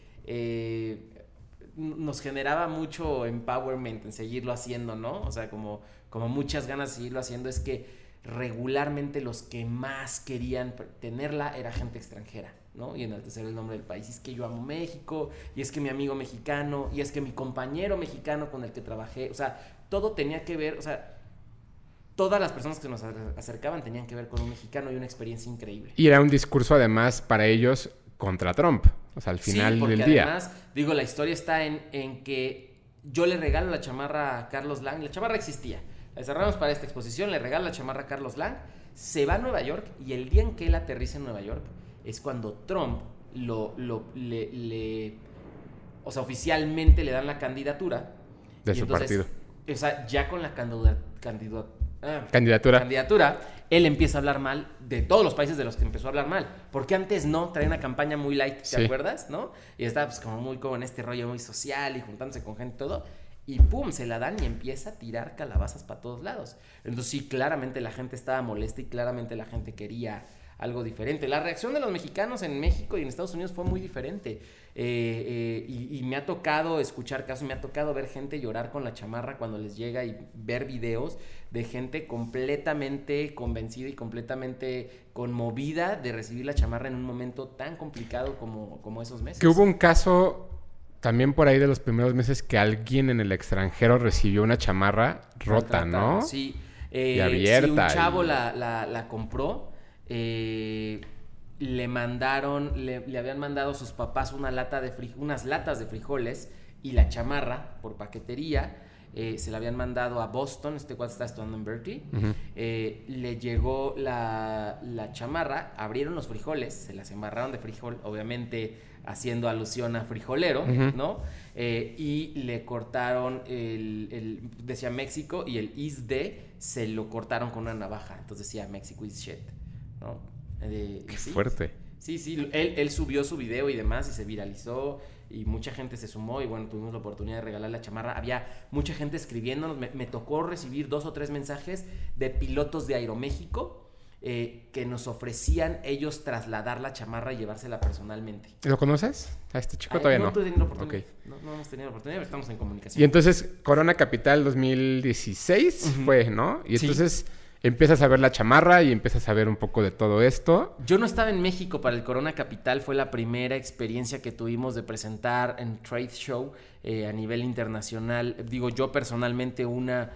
nos generaba mucho empowerment en seguirlo haciendo, ¿no? O sea, como, como muchas ganas de seguirlo haciendo, es que regularmente los que más querían tenerla era gente extranjera, ¿no? Y enaltecer el nombre del país. Y es que yo amo México, y es que mi amigo mexicano, y es que mi compañero mexicano con el que trabajé, o sea, todo tenía que ver, o sea, todas las personas que nos acercaban tenían que ver con un mexicano y una experiencia increíble. Y era un discurso además para ellos contra Trump. O sea, al final sí, del día. Además, digo, la historia está en, en, que yo le regalo la chamarra a Carlos Lang. La chamarra existía. La cerramos para esta exposición, le regalo la chamarra a Carlos Lang. Se va a Nueva York y el día en que él aterriza en Nueva York es cuando Trump lo, lo le, o sea, oficialmente le dan la candidatura. De su partido. O sea, ya con la candidatura Ah. candidatura. candidatura, él empieza a hablar mal de todos los países de los que empezó a hablar mal. Porque antes no, traía una campaña muy light, ¿te acuerdas? ¿No? Y estaba pues como muy como en este rollo muy social y juntándose con gente y todo. Y pum, se la dan y empieza a tirar calabazas para todos lados. Entonces sí, claramente la gente estaba molesta y claramente la gente quería algo diferente. La reacción de los mexicanos en México y en Estados Unidos fue muy diferente. Eh, eh, y, me ha tocado escuchar casos, me ha tocado ver gente llorar con la chamarra cuando les llega y ver videos de gente completamente convencida y completamente conmovida de recibir la chamarra en un momento tan complicado como, como esos meses. Que hubo un caso también por ahí de los primeros meses que alguien en el extranjero recibió una chamarra rota, ¿no? Sí. y abierta. un chavo la, la, la, compró. Eh, le mandaron, le, habían mandado sus papás una lata de unas latas de frijoles y la chamarra por paquetería. Eh, se la habían mandado a Boston, este cual está estudiando en Berkeley. Eh, le llegó la, chamarra, abrieron los frijoles, se las embarraron de frijol, obviamente haciendo alusión a frijolero, ¿no? Eh, y le cortaron el, decía México y el is de se lo cortaron con una navaja, entonces decía México is shit, ¿no? Qué fuerte. Sí, sí, él, él, subió su video y demás y se viralizó y mucha gente se sumó y bueno, tuvimos la oportunidad de regalar la chamarra. Había mucha gente escribiéndonos, me, tocó recibir dos o tres mensajes de pilotos de Aeroméxico. Eh, que nos ofrecían ellos trasladar la chamarra y llevársela personalmente. ¿Lo conoces? A este chico todavía no. No, no, hemos tenido la oportunidad, pero estamos en comunicación. Y entonces, Corona Capital 2016 fue, ¿no? Y entonces empiezas a ver la chamarra y empiezas a ver un poco de todo esto. Yo no estaba en México para el Corona Capital, fue la primera experiencia que tuvimos de presentar en Trade Show eh, a nivel internacional. Digo, yo personalmente una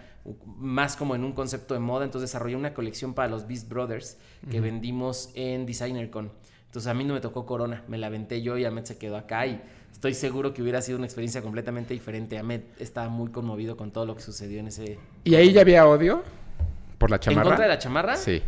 más como en un concepto de moda, entonces desarrollé una colección para los Beast Brothers que vendimos en DesignerCon. Entonces a mí no me tocó Corona, me la aventé yo y Ahmed se quedó acá y estoy seguro que hubiera sido una experiencia completamente diferente. Ahmed estaba muy conmovido con todo lo que sucedió en ese... ¿Y ahí ya había odio? ¿Por la chamarra? ¿En contra de la chamarra? Sí.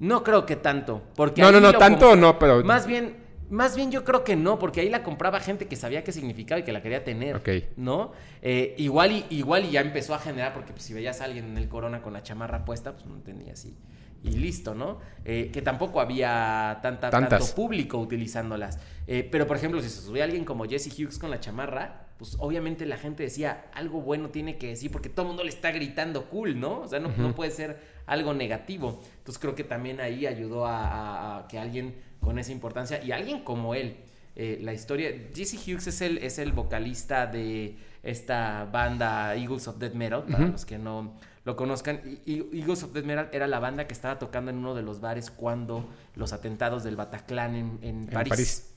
No creo que tanto. Porque no, no, no, tanto no, pero... Más bien, más bien yo creo que no, porque ahí la compraba gente que sabía qué significaba y que la quería tener. Ok. ¿No? Eh, igual, y, igual y ya empezó a generar, porque pues, si veías a alguien en el corona con la chamarra puesta, pues no entendía así. Y listo, ¿no? Eh, que tampoco había tanta, Tantas. tanto público utilizándolas. Eh, pero, por ejemplo, si se subía alguien como Jesse Hughes con la chamarra, pues obviamente la gente decía, algo bueno tiene que decir, porque todo el mundo le está gritando cool, ¿no? O sea, no, no puede ser algo negativo. Entonces creo que también ahí ayudó a, a- a que alguien con esa importancia, y alguien como él, eh, la historia, Jesse Hughes es el, es el vocalista de esta banda Eagles of Death Metal, para los que no lo conozcan. Y- Eagles of Death Metal era la banda que estaba tocando en uno de los bares cuando los atentados del Bataclan en, en París. París.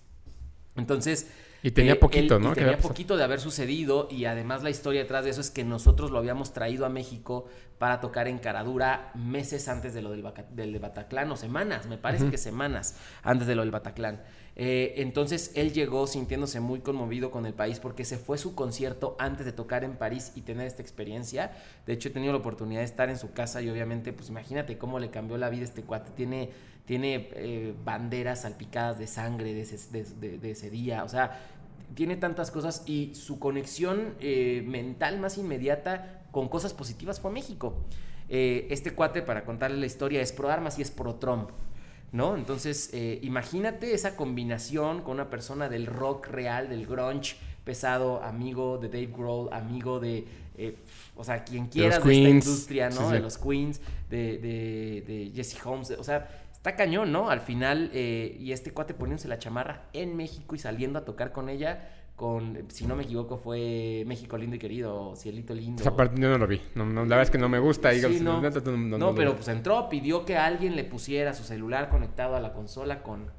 Entonces... Y tenía eh, poquito, él- y ¿no? Tenía poquito de haber sucedido y además la historia detrás de eso es que nosotros lo habíamos traído a México para tocar en Caradura meses antes de lo del, del Bataclan o semanas, me parece que semanas antes de lo del Bataclan. Eh, entonces él llegó sintiéndose muy conmovido con el país porque se fue su concierto antes de tocar en París y tener esta experiencia. De hecho he tenido la oportunidad de estar en su casa y obviamente pues imagínate cómo le cambió la vida a este cuate. Tiene, tiene eh, banderas salpicadas de sangre de ese, de- de- de ese día, o sea tiene tantas cosas y su conexión eh, mental más inmediata con cosas positivas fue México. Eh, este cuate, para contarle la historia, es pro armas y es pro Trump. ¿No? Entonces, eh, imagínate esa combinación con una persona del rock real, del grunge pesado, amigo de Dave Grohl, amigo de, o sea, quien quieras de, esta Queens. industria, ¿no? Sí, sí. De los Queens, de, de, de Jesse Holmes, o sea, está cañón, ¿no? Al final, eh, y este cuate poniéndose la chamarra en México y saliendo a tocar con ella, con, si no me equivoco, fue México lindo y querido, Cielito lindo. Esa parte yo no lo vi. No, no, la verdad es que no me gusta. Sí, no, No, pero pues entró, pidió que alguien le pusiera su celular conectado a la consola con,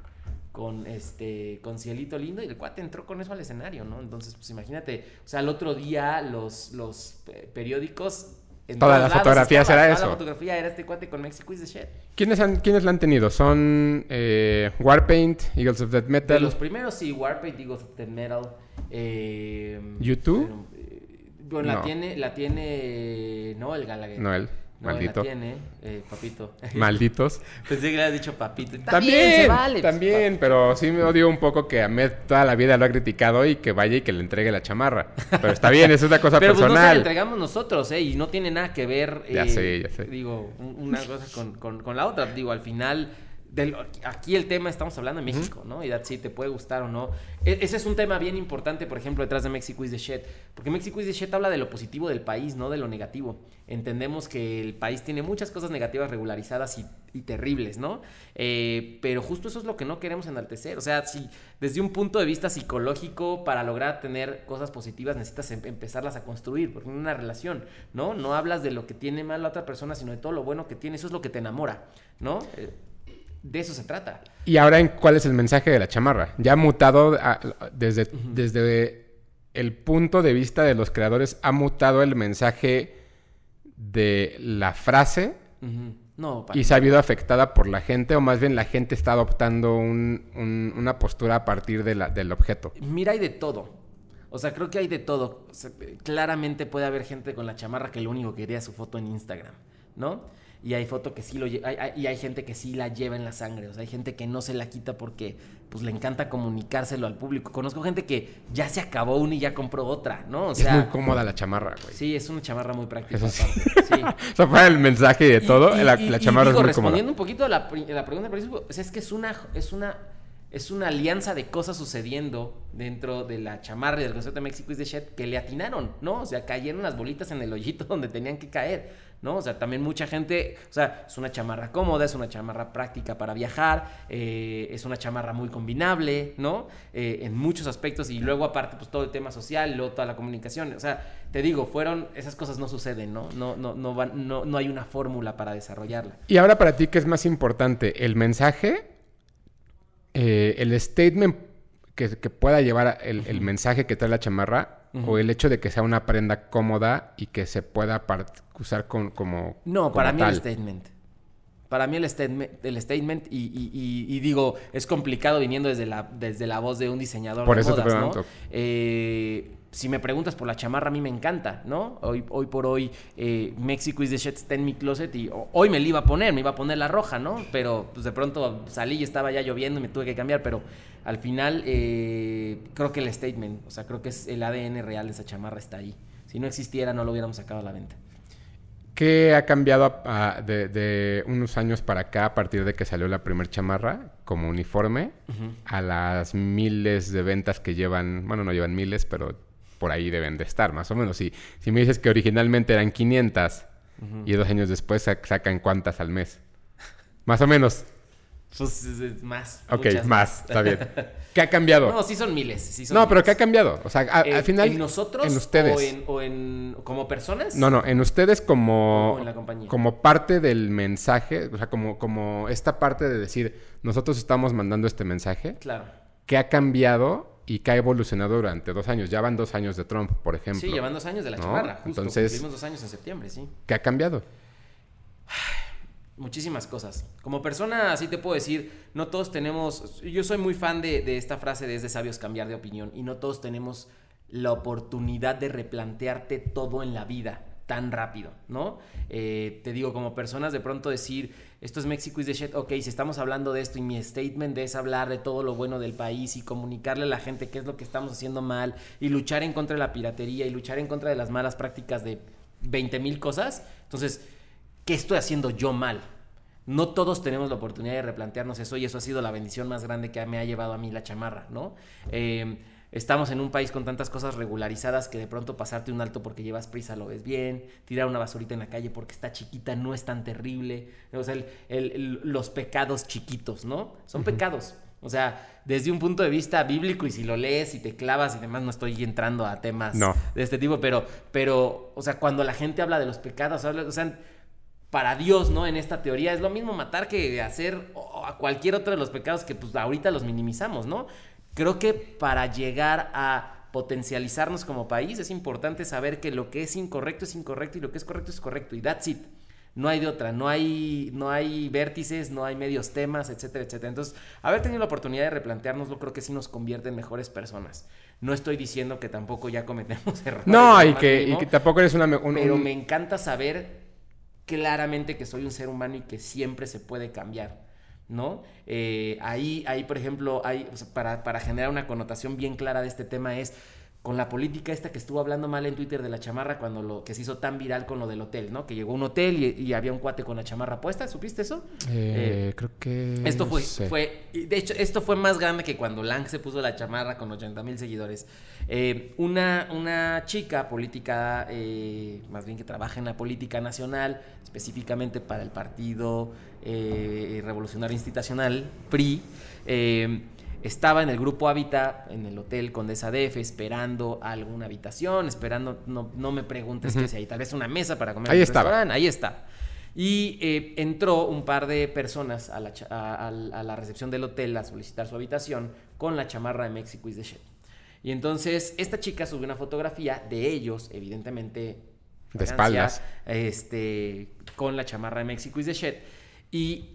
con este con Cielito Lindo y el cuate entró con eso al escenario, ¿no? Entonces, pues imagínate, o sea, al otro día los, los eh, periódicos en Todas las fotografías estaba, era toda eso. La fotografía era este cuate con Mexico is the shit. ¿Quiénes, han, ¿Quiénes la han tenido? Son eh, Warpaint, Eagles of Death De Metal, los primeros sí, Warpaint, Eagles of Death Metal, eh, ¿YouTube? eh, bueno, la tiene, la tiene Noel Gallagher. Noel, Maldito. la tiene, eh, papito. malditos. Pensé que le habías dicho papito. También, se vale, pues, también, pero sí me odio un poco que Ahmed toda la vida lo ha criticado y que vaya y que le entregue la chamarra. Pero está bien, eso es una cosa Pero pues no se la personal. entregamos nosotros, ¿eh? Y no tiene nada que ver. Ya eh, sé, ya sé. Digo, un- una cosa con, con- con la otra. Digo, al final. Del- aquí el tema, estamos hablando de México, ¿no? Y sí, te puede gustar o no. E- ese es un tema bien importante, por ejemplo, detrás de Mexico is the shit. Porque Mexico is the shit habla de lo positivo del país, no de lo negativo. Entendemos que el país tiene muchas cosas negativas regularizadas y, y terribles, ¿no? Eh, pero justo eso es lo que no queremos enaltecer. O sea, si desde un punto de vista psicológico, para lograr tener cosas positivas, necesitas em- empezarlas a construir, porque en una relación, ¿no? No hablas de lo que tiene mal la otra persona, sino de todo lo bueno que tiene. Eso es lo que te enamora, ¿no? Eh, de eso se trata. Y ahora, ¿en ¿cuál es el mensaje de la chamarra? Ya ha mutado a- desde, desde el punto de vista de los creadores, ha mutado el mensaje de la frase. No, y se ha habido afectada por la gente, o más bien la gente está adoptando un- un- una postura a partir de la- del objeto. Mira, hay de todo. O sea, creo que hay de todo. O sea, claramente puede haber gente con la chamarra que lo único que quería es su foto en Instagram, ¿no? Y hay foto que sí lo lle- hay- hay- y hay gente que sí la lleva en la sangre. O sea, hay gente que no se la quita porque pues le encanta comunicárselo al público. Conozco gente que ya se acabó una y ya compró otra, ¿no? O es sea, muy cómoda la chamarra, güey. sí, es una chamarra muy práctica. Eso sí. sí. O sea, para el mensaje y de todo, Y- y- la, y- la y chamarra digo, es muy respondiendo cómoda. un poquito a la, la pregunta, por ejemplo, es que es una, es una, es una alianza de cosas sucediendo dentro de la chamarra y del concierto de México is the shit que le atinaron, ¿no? O sea, cayeron las bolitas en el hoyito donde tenían que caer, ¿no? O sea, también mucha gente, o sea, es una chamarra cómoda, es una chamarra práctica para viajar, eh, es una chamarra muy combinable, ¿no? Eh, en muchos aspectos y luego aparte, pues todo el tema social, luego toda la comunicación, o sea, te digo, fueron, esas cosas no suceden, ¿no? No, no, no, van, no, no hay una fórmula para desarrollarla. Y ahora para ti, ¿qué es más importante? ¿El mensaje? Eh, ¿El statement que, que pueda llevar el, el mensaje que trae la chamarra? ¿O el hecho de que sea una prenda cómoda y que se pueda usar con, como No, como para mí el statement. Para mí el statement, el statement y, y- y- y digo, es complicado viniendo desde la, desde la voz de un diseñador Por de eso te modas, ¿no? pregunto. Eh, si me preguntas por la chamarra, a mí me encanta, ¿no? Hoy, hoy por hoy, eh, Mexico is the shit está en mi closet y hoy me la iba a poner, me iba a poner la roja, ¿no? Pero pues de pronto salí y estaba ya lloviendo y me tuve que cambiar, pero al final eh, creo que el statement, o sea, creo que es el ADN real de esa chamarra está ahí. Si no existiera, no lo hubiéramos sacado a la venta. ¿Qué ha cambiado de, unos años para acá a partir de que salió la primer chamarra como uniforme a las miles de ventas que llevan, bueno, no llevan miles, pero por ahí deben de estar, más o menos. Si, si me dices que originalmente eran 500 y dos años después sacan cuántas al mes. Más o menos. Pues más. Ok, más, está bien. ¿Qué ha cambiado? No, sí son miles. no, pero ¿qué ha cambiado? O sea, al eh, final. ¿En nosotros? ¿En ustedes? O en, como personas? No, no, en ustedes como. en la compañía. Como parte del mensaje, o sea, como, como esta parte de decir, nosotros estamos mandando este mensaje. Claro. ¿Qué ha cambiado y que ha evolucionado durante dos años. Ya van dos años de Trump, por ejemplo. Sí, llevan dos años de la chamarra. Justo, Entonces, cumplimos dos años en septiembre, sí. ¿Qué ha cambiado? Muchísimas cosas. Como persona, así te puedo decir, no todos tenemos. Yo soy muy fan de, esta frase de es de sabios cambiar de opinión. Y no todos tenemos la oportunidad de replantearte todo en la vida tan rápido, ¿no? Eh, te digo, como personas, de pronto decir, esto es México is the shit, ok, si estamos hablando de esto y mi statement es hablar de todo lo bueno del país y comunicarle a la gente qué es lo que estamos haciendo mal y luchar en contra de la piratería y luchar en contra de las malas prácticas de 20 mil cosas, entonces ¿qué estoy haciendo yo mal? No todos tenemos la oportunidad de replantearnos eso y eso ha sido la bendición más grande que me ha llevado a mí la chamarra, ¿no? Eh, estamos en un país con tantas cosas regularizadas que de pronto pasarte un alto porque llevas prisa lo ves bien, tirar una basurita en la calle porque está chiquita no es tan terrible, o sea, los pecados chiquitos, ¿no? Son pecados. O sea, desde un punto de vista bíblico y si lo lees y te clavas y demás, no estoy entrando a temas de este tipo, pero, pero, o sea, cuando la gente habla de los pecados, o sea, para Dios, ¿no? En esta teoría es lo mismo matar que hacer a cualquier otro de los pecados que pues ahorita los minimizamos, ¿no? Creo que para llegar a potencializarnos como país es importante saber que lo que es incorrecto es incorrecto y lo que es correcto es correcto y that's it. No hay de otra, no hay, no hay vértices, no hay medios temas, etcétera, etcétera. Entonces, haber tenido la oportunidad de replanteárnoslo creo que sí nos convierte en mejores personas. No estoy diciendo que tampoco ya cometemos errores. No, y que, tampoco eres una... pero me encanta saber claramente que soy un ser humano y que siempre se puede cambiar, ¿no? Eh, ahí, ahí, por ejemplo, hay, para, para generar una connotación bien clara de este tema es con la política esta que estuvo hablando mal en Twitter de la chamarra cuando lo que se hizo tan viral con lo del hotel, ¿no? Que llegó un hotel y, había un cuate con la chamarra puesta, ¿supiste eso? Eh, eh, creo que... Esto fue, fue, de hecho, esto fue más grande que cuando Lang se puso la chamarra con 80 mil seguidores. Una, una chica política, más bien que trabaja en la política nacional, específicamente para el Partido Revolucionario Institucional, PRI, estaba en el grupo Hábitat, en el hotel Condesa DF, esperando alguna habitación, esperando, no, no me preguntes qué es ahí, tal vez una mesa para comer ahí estaba. ahí está. Y eh, entró un par de personas a la, a, la, recepción del hotel a solicitar su habitación con la chamarra de México is the shit. Y entonces esta chica subió una fotografía de ellos, evidentemente de espaldas, este, con la chamarra de México is the shit. Y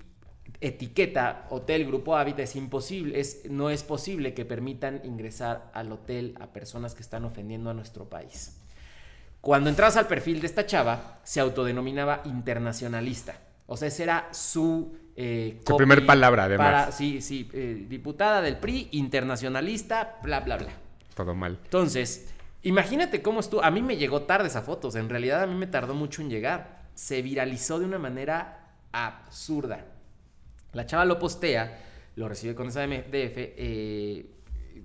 etiqueta hotel grupo hábitat es imposible, es, no es posible que permitan ingresar al hotel a personas que están ofendiendo a nuestro país. Cuando entras al perfil de esta chava, se autodenominaba internacionalista. O sea, esa era su... Eh, su primer palabra, además. sí, sí, eh, diputada del PRI, internacionalista, bla, bla, bla. Todo mal. Entonces, imagínate cómo estuvo. A mí me llegó tarde esa foto. en realidad a mí me tardó mucho en llegar. Se viralizó de una manera absurda. La chava lo postea, lo recibe con esa DF, eh,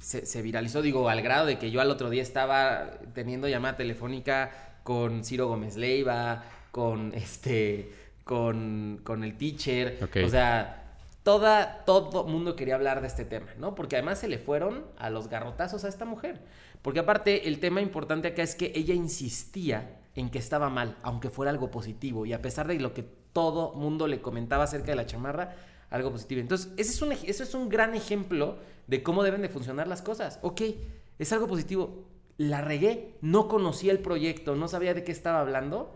se, viralizó, digo, al grado de que yo al otro día estaba teniendo llamada telefónica con Ciro Gómez Leiva, con este, con, con el teacher, o sea, toda, todo mundo quería hablar de este tema, ¿no? Porque además se le fueron a los garrotazos a esta mujer. Porque aparte, el tema importante acá es que ella insistía en que estaba mal, aunque fuera algo positivo. Y a pesar de lo que todo mundo le comentaba acerca de la chamarra, algo positivo. Entonces, ese es un, eso es un gran ejemplo de cómo deben de funcionar las cosas. Ok, es algo positivo. La regué, no conocía el proyecto, no sabía de qué estaba hablando.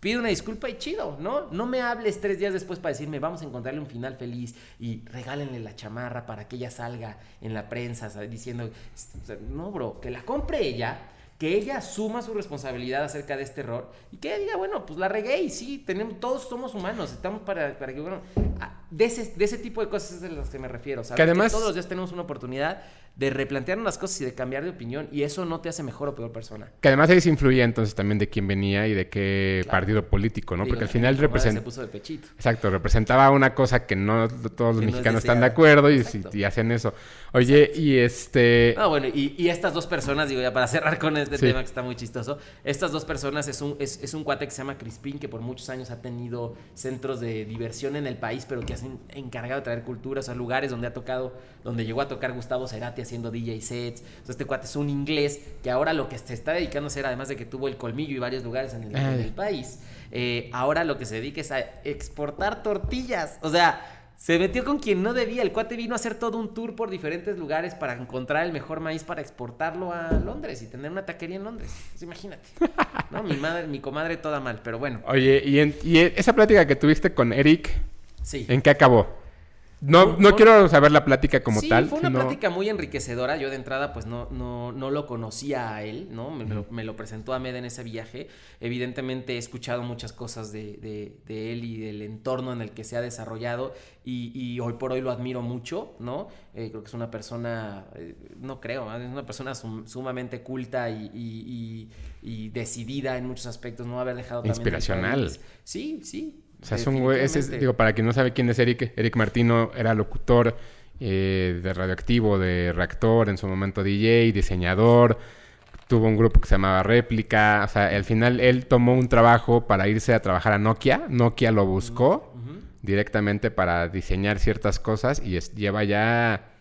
Pido una disculpa y chido, ¿no? No me hables tres días después para decirme vamos a encontrarle un final feliz y regálenle la chamarra para que ella salga en la prensa diciendo, no, bro, que la compre ella, que ella asuma su responsabilidad acerca de este error y que ella diga, bueno, pues la regué y sí, tenemos, todos somos humanos, estamos para, para que, bueno, de ese, de ese tipo de cosas es de las que me refiero, ¿sabes? Que además... todos los días tenemos una oportunidad de replantear las cosas y de cambiar de opinión y eso no te hace mejor o peor persona. Que además ahí se influía entonces también de quién venía y de qué partido político, ¿no? Porque al final representa... Se puso de pechito. Exacto, representaba una cosa que no todos los mexicanos están de acuerdo y, y, hacen eso. Oye, y este... No, bueno, y, y, estas dos personas, digo ya para cerrar con este tema que está muy chistoso, estas dos personas es un, es, es un cuate que se llama Crispín, que por muchos años ha tenido centros de diversión en el país, pero que ha encargado de traer culturas a lugares donde ha tocado, donde llegó a tocar Gustavo Cerati haciendo DJ sets. Entonces, este cuate es un inglés que ahora lo que se está dedicando a hacer, además de que tuvo el colmillo y varios lugares en el, país, eh, ahora lo que se dedica es a exportar tortillas. O sea, se metió con quien no debía. El cuate vino a hacer todo un tour por diferentes lugares para encontrar el mejor maíz para exportarlo a Londres y tener una taquería en Londres. Pues imagínate. ¿No? Mi madre, mi comadre toda mal, pero bueno. Oye, y, y esa plática que tuviste con Eric, sí. ¿en qué acabó? No, no quiero saber la plática como tal. Fue una plática muy enriquecedora. Yo de entrada, pues no, no, no lo conocía a él, ¿no? Me, lo, presentó a Med en ese viaje. Evidentemente he escuchado muchas cosas de, él y del entorno en el que se ha desarrollado. Y, hoy por hoy lo admiro mucho, ¿no? Eh, creo que es una persona, eh, no creo, es una persona sumamente culta y, decidida en muchos aspectos. No haber dejado Inspiracional. Sí, sí. O sea, es un güey, digo, para quien no sabe quién es Eric, Eric Martino era locutor eh, de radioactivo, de reactor, en su momento DJ, diseñador, tuvo un grupo que se llamaba Réplica, o sea, al final él tomó un trabajo para irse a trabajar a Nokia, Nokia lo buscó directamente para diseñar ciertas cosas y lleva ya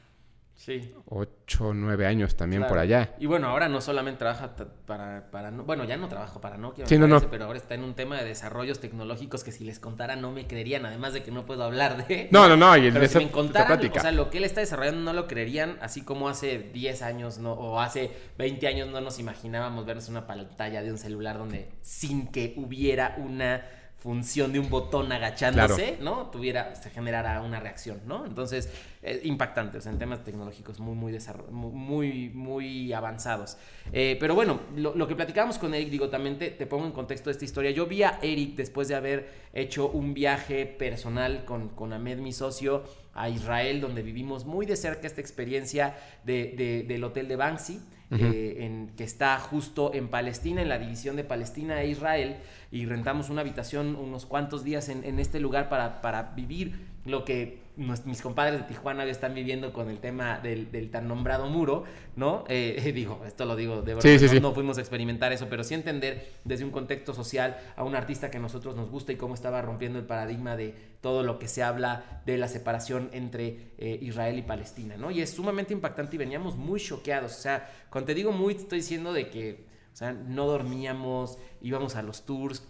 Sí. Ocho, nueve años también por allá. Y bueno, ahora no solamente trabaja para, para bueno, ya no trabajo para Nokia, pero ahora está en un tema de desarrollos tecnológicos que si les contara no me creerían, además de que no puedo hablar de... No, no, no, y el pero si me contaran, o sea, lo que él está desarrollando no lo creerían, así como hace 10 años no, o hace 20 años no nos imaginábamos vernos una pantalla de un celular donde sin que hubiera una función de un botón agachándose, ¿no? Tuviera, se generara una reacción, ¿no? Entonces, eh, impactante, o sea, en temas tecnológicos muy, muy, muy, muy avanzados. Eh, pero bueno, lo, que platicábamos con Eric, digo, también te, pongo en contexto de esta historia. Yo vi a Eric después de haber hecho un viaje personal con, con Ahmed, mi socio, a Israel, donde vivimos muy de cerca esta experiencia de, del hotel de Banksy. Eh, en, que está justo en Palestina, en la división de Palestina e Israel, y rentamos una habitación unos cuantos días en, en este lugar para, para vivir lo que mis compadres de Tijuana están viviendo con el tema del, tan nombrado muro, ¿no? Eh, digo, esto lo digo de verdad, no, fuimos a experimentar eso, pero sí entender desde un contexto social a un artista que a nosotros nos gusta y cómo estaba rompiendo el paradigma de todo lo que se habla de la separación entre eh, Israel y Palestina, ¿no? Y es sumamente impactante y veníamos muy choqueados, o sea, cuando te digo muy, te estoy diciendo de que, o sea, no dormíamos, íbamos a los tours,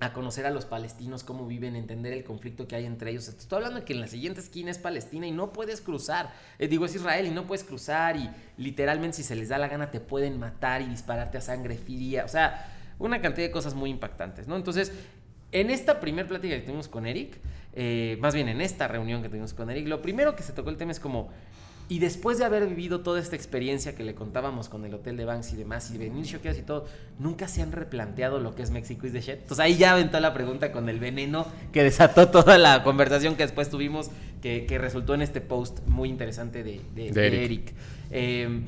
a conocer a los palestinos, cómo viven, entender el conflicto que hay entre ellos. Estoy hablando de que en la siguiente esquina es Palestina y no puedes cruzar. Eh, digo, es Israel y no puedes cruzar y literalmente si se les da la gana te pueden matar y dispararte a sangre fría. O sea, una cantidad de cosas muy impactantes, ¿no? Entonces, en esta primer plática que tuvimos con Eric, eh, más bien en esta reunión que tuvimos con Eric, lo primero que se tocó el tema es como y después de haber vivido toda esta experiencia que le contábamos con el hotel de Banks y demás, y venir choqueados y todo, nunca se han replanteado lo que es México is the shit. Entonces ahí ya aventó la pregunta con el veneno que desató toda la conversación que después tuvimos, que, resultó en este post muy interesante de, Eric. Em,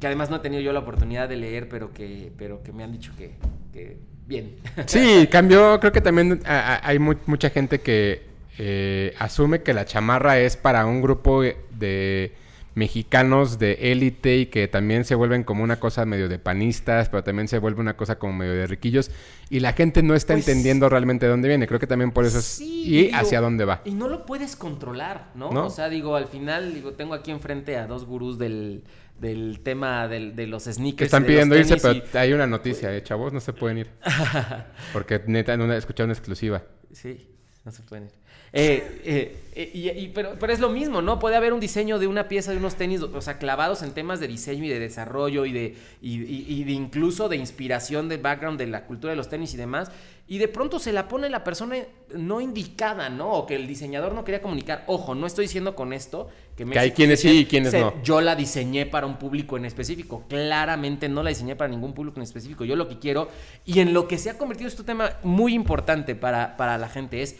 que además no he tenido yo la oportunidad de leer, pero que, pero que me han dicho que, bien. Sí, cambió. Creo que también hay mucha gente que eh, asume que la chamarra es para un grupo de mexicanos de élite y que también se vuelven como una cosa medio de panistas, pero también se vuelve una cosa como medio de riquillos y la gente no está pues entendiendo realmente de dónde viene. Creo que también por eso es y hacia dónde va. Y no lo puedes controlar, ¿no? O sea, digo, al final, digo, tengo aquí enfrente a dos gurús del, del tema de los sneakers. Están pidiendo irse, pero hay una noticia, ¿eh? chavos, no se pueden ir. Porque neta, no una exclusiva. Sí, no se pueden ir. Eh, eh, eh, y, pero, pero, es lo mismo, ¿no? Puede haber un diseño de una pieza de unos tenis, o sea, clavados en temas de diseño y de desarrollo y de, y, de incluso de inspiración del background de la cultura de los tenis y demás. Y de pronto se la pone la persona no indicada, ¿no? O que el diseñador no quería comunicar. Ojo, no estoy diciendo con esto que, me que hay quienes sí y quienes no. Yo la diseñé para un público en específico. Claramente no la diseñé para ningún público en específico. Yo lo que quiero, y en lo que se ha convertido este tema muy importante para, para la gente es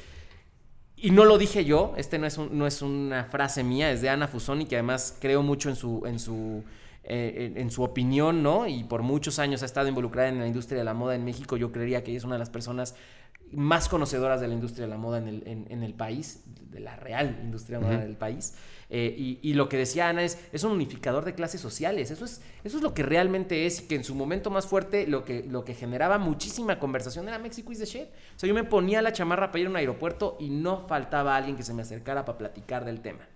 y no lo dije yo, este no es, no es una frase mía, es de Ana Fusoni, que además creo mucho en su, en su, eh, en, su opinión, ¿no? Y por muchos años ha estado involucrada en la industria de la moda en México. Yo creería que ella es una de las personas más conocedoras de la industria de la moda en el, en, el país, de la real industria de la moda del país. Eh, y, lo que decía Ana es, es un unificador de clases sociales. Eso es, eso es lo que realmente es y que en su momento más fuerte lo que, lo que generaba muchísima conversación era México is the shit. O sea, yo me ponía la chamarra para ir a un aeropuerto y no faltaba alguien que se me acercara para platicar del tema.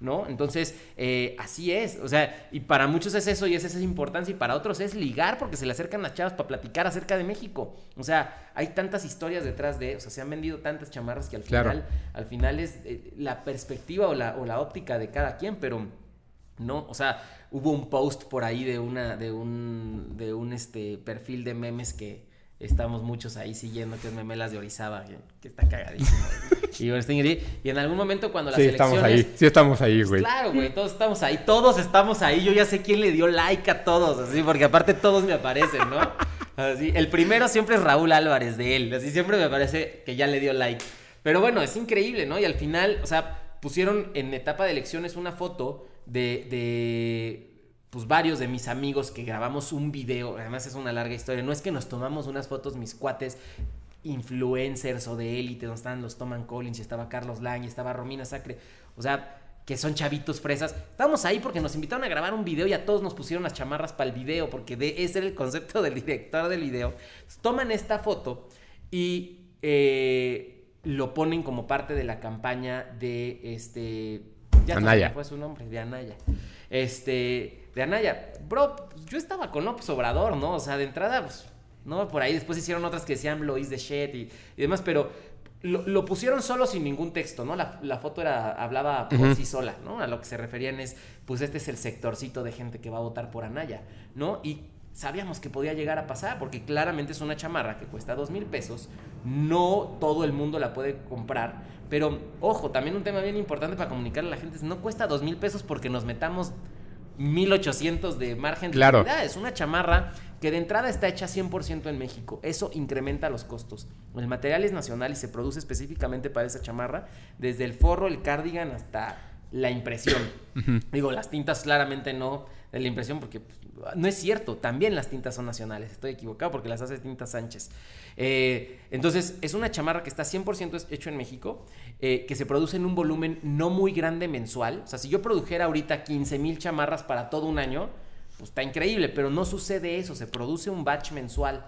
¿No? Entonces, eh, así es, o sea, y para muchos es eso y es esa importancia, y para otros es ligar porque se le acercan las chavas para platicar acerca de México. O sea, hay tantas historias detrás de, o sea, se han vendido tantas chamarras que al final, al final es eh, la perspectiva o la, o la óptica de cada quien, pero no, o sea, hubo un post por ahí de una, de un, de un este perfil de memes que estamos muchos ahí siguiendo, que es Memelas de Orizaba, que, está cagadísimo. y, en algún momento cuando las sí, estamos ahí, sí estamos ahí, güey. claro, güey, todos estamos ahí, todos estamos ahí. Yo ya sé quién le dio like a todos, así, porque aparte todos me aparecen, ¿no? Así, el primero siempre es Raúl Álvarez de él, así siempre me parece que ya le dio like. Pero bueno, es increíble, ¿no? Y al final, o sea, pusieron en etapa de elecciones una foto de, de pues varios de mis amigos que grabamos un video, además es una larga historia, no es que nos tomamos unas fotos mis cuates influencers o de élite, donde estaban los Toman Collins y estaba Carlos Lang y estaba Romina Sacre, o sea, que son chavitos fresas. Estábamos ahí porque nos invitaron a grabar un video y a todos nos pusieron las chamarras para el video, porque de, ese era el concepto del director del video. Toman esta foto y eh, lo ponen como parte de la campaña de este... Ya Anaya. fue su nombre, de Anaya. Este de Anaya. Bro, yo estaba con López Obrador, ¿no? O sea, de entrada, pues, ¿no? Por ahí después hicieron otras que decían Lois de shit y, demás, pero lo, pusieron solo sin ningún texto, ¿no? La, foto era, hablaba por sí sola, ¿no? A lo que se referían es, pues este es el sectorcito de gente que va a votar por Anaya, ¿no? Y sabíamos que podía llegar a pasar, porque claramente es una chamarra que cuesta dos mil pesos, no todo el mundo la puede comprar, pero ojo, también un tema bien importante para comunicarle a la gente es, no cuesta dos mil pesos porque nos metamos 1800 de margen de claro. Es una chamarra que de entrada está hecha 100% en México. Eso incrementa los costos. El material es nacional y se produce específicamente para esa chamarra, desde el forro, el cardigan hasta la impresión. Digo, las tintas claramente no de la impresión porque pues, no es cierto, también las tintas son nacionales, estoy equivocado porque las hace Tintas Sánchez. Eh, entonces, es una chamarra que está 100% hecho en México, eh, que se produce en un volumen no muy grande mensual. O sea, si yo produjera ahorita 15 mil chamarras para todo un año, pues está increíble, pero no sucede eso, se produce un batch mensual.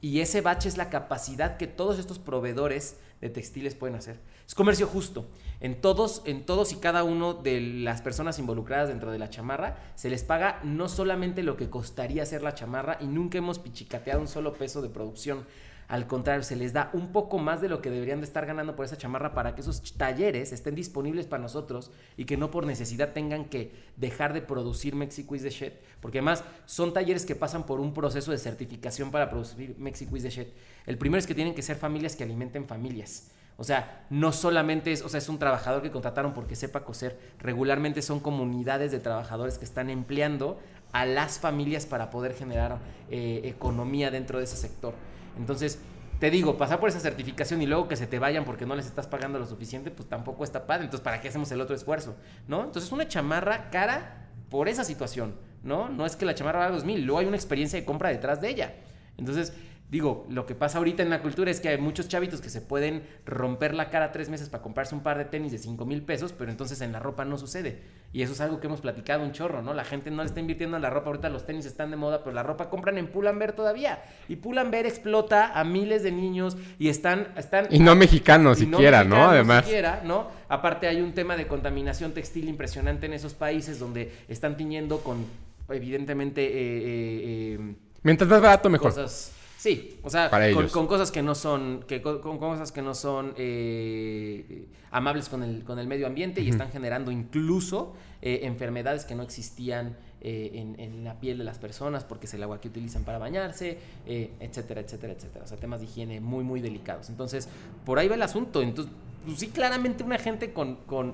Y ese batch es la capacidad que todos estos proveedores de textiles pueden hacer. Es comercio justo. En todos, en todos y cada uno de las personas involucradas dentro de la chamarra se les paga no solamente lo que costaría hacer la chamarra y nunca hemos pichicateado un solo peso de producción. Al contrario, se les da un poco más de lo que deberían de estar ganando por esa chamarra para que esos talleres estén disponibles para nosotros y que no por necesidad tengan que dejar de producir Mexico is the. Porque además son talleres que pasan por un proceso de certificación para producir Mexico is the. El primero es que tienen que ser familias que alimenten familias. O sea, no solamente es, o sea, es un trabajador que contrataron porque sepa coser. Regularmente son comunidades de trabajadores que están empleando a las familias para poder generar eh, economía dentro de ese sector. Entonces, te digo, pasar por esa certificación y luego que se te vayan porque no les estás pagando lo suficiente, pues tampoco está padre. Entonces, ¿para qué hacemos el otro esfuerzo? ¿No? Entonces, una chamarra cara por esa situación, ¿no? No es que la chamarra valga 2000, luego hay una experiencia de compra detrás de ella. Entonces, Digo, lo que pasa ahorita en la cultura es que hay muchos chavitos que se pueden romper la cara tres meses para comprarse un par de tenis de 5 mil pesos, pero entonces en la ropa no sucede. Y eso es algo que hemos platicado un chorro, ¿no? La gente no le está invirtiendo en la ropa. Ahorita los tenis están de moda, pero la ropa compran en Pull&Bear todavía. Y Pull&Bear explota a miles de niños y están... están y no mexicanos siquiera, ¿no? Además. Siquiera, ¿no? Aparte hay un tema de contaminación textil impresionante en esos países donde están tiñendo con, evidentemente... Eh, eh, eh, Mientras más barato, mejor. Cosas, Sí, o sea, Para con, ellos. con cosas que no son, que con, con cosas que no son eh, amables con el, con el medio ambiente y están generando incluso eh, enfermedades que no existían eh, en, en la piel de las personas porque es el agua que utilizan para bañarse, eh, etcétera, etcétera, etcétera. O sea, temas de higiene muy, muy delicados. Entonces, por ahí va el asunto. Entonces, pues sí, claramente una gente con, con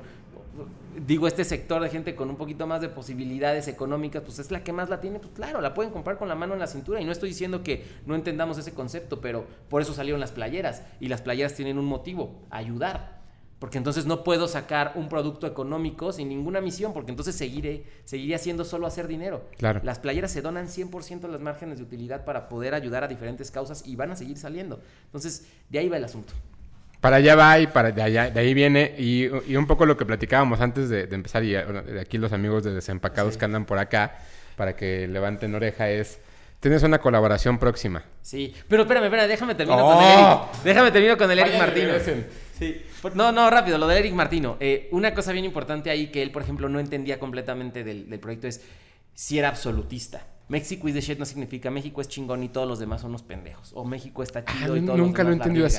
digo, este sector de gente con un poquito más de posibilidades económicas, pues es la que más la tiene, pues claro, la pueden comprar con la mano en la cintura. Y no estoy diciendo que no entendamos ese concepto, pero por eso salieron las playeras. Y las playeras tienen un motivo, ayudar. Porque entonces no puedo sacar un producto económico sin ninguna misión, porque entonces seguiré, seguiré haciendo solo hacer dinero. Claro. Las playeras se donan 100% las márgenes de utilidad para poder ayudar a diferentes causas y van a seguir saliendo. Entonces, de ahí va el asunto. Para allá va y para de, allá, de ahí viene. Y, y un poco lo que platicábamos antes de, de empezar, y bueno, de aquí los amigos de Desempacados Sí. que andan por acá, para que levanten oreja, es. Tienes una colaboración próxima. Sí, pero espérame, espérame, déjame terminar ¡Oh! con el Eric. Déjame terminar con el Eric Martino. Sí. No, no, rápido, lo del Eric Martino. Eh, una cosa bien importante ahí que él, por ejemplo, no entendía completamente del, del proyecto es si era absolutista. México is the shit no significa México es chingón y todos los demás son unos pendejos. O México está chido Ah, y todos nunca lo los he demás la entendido verga.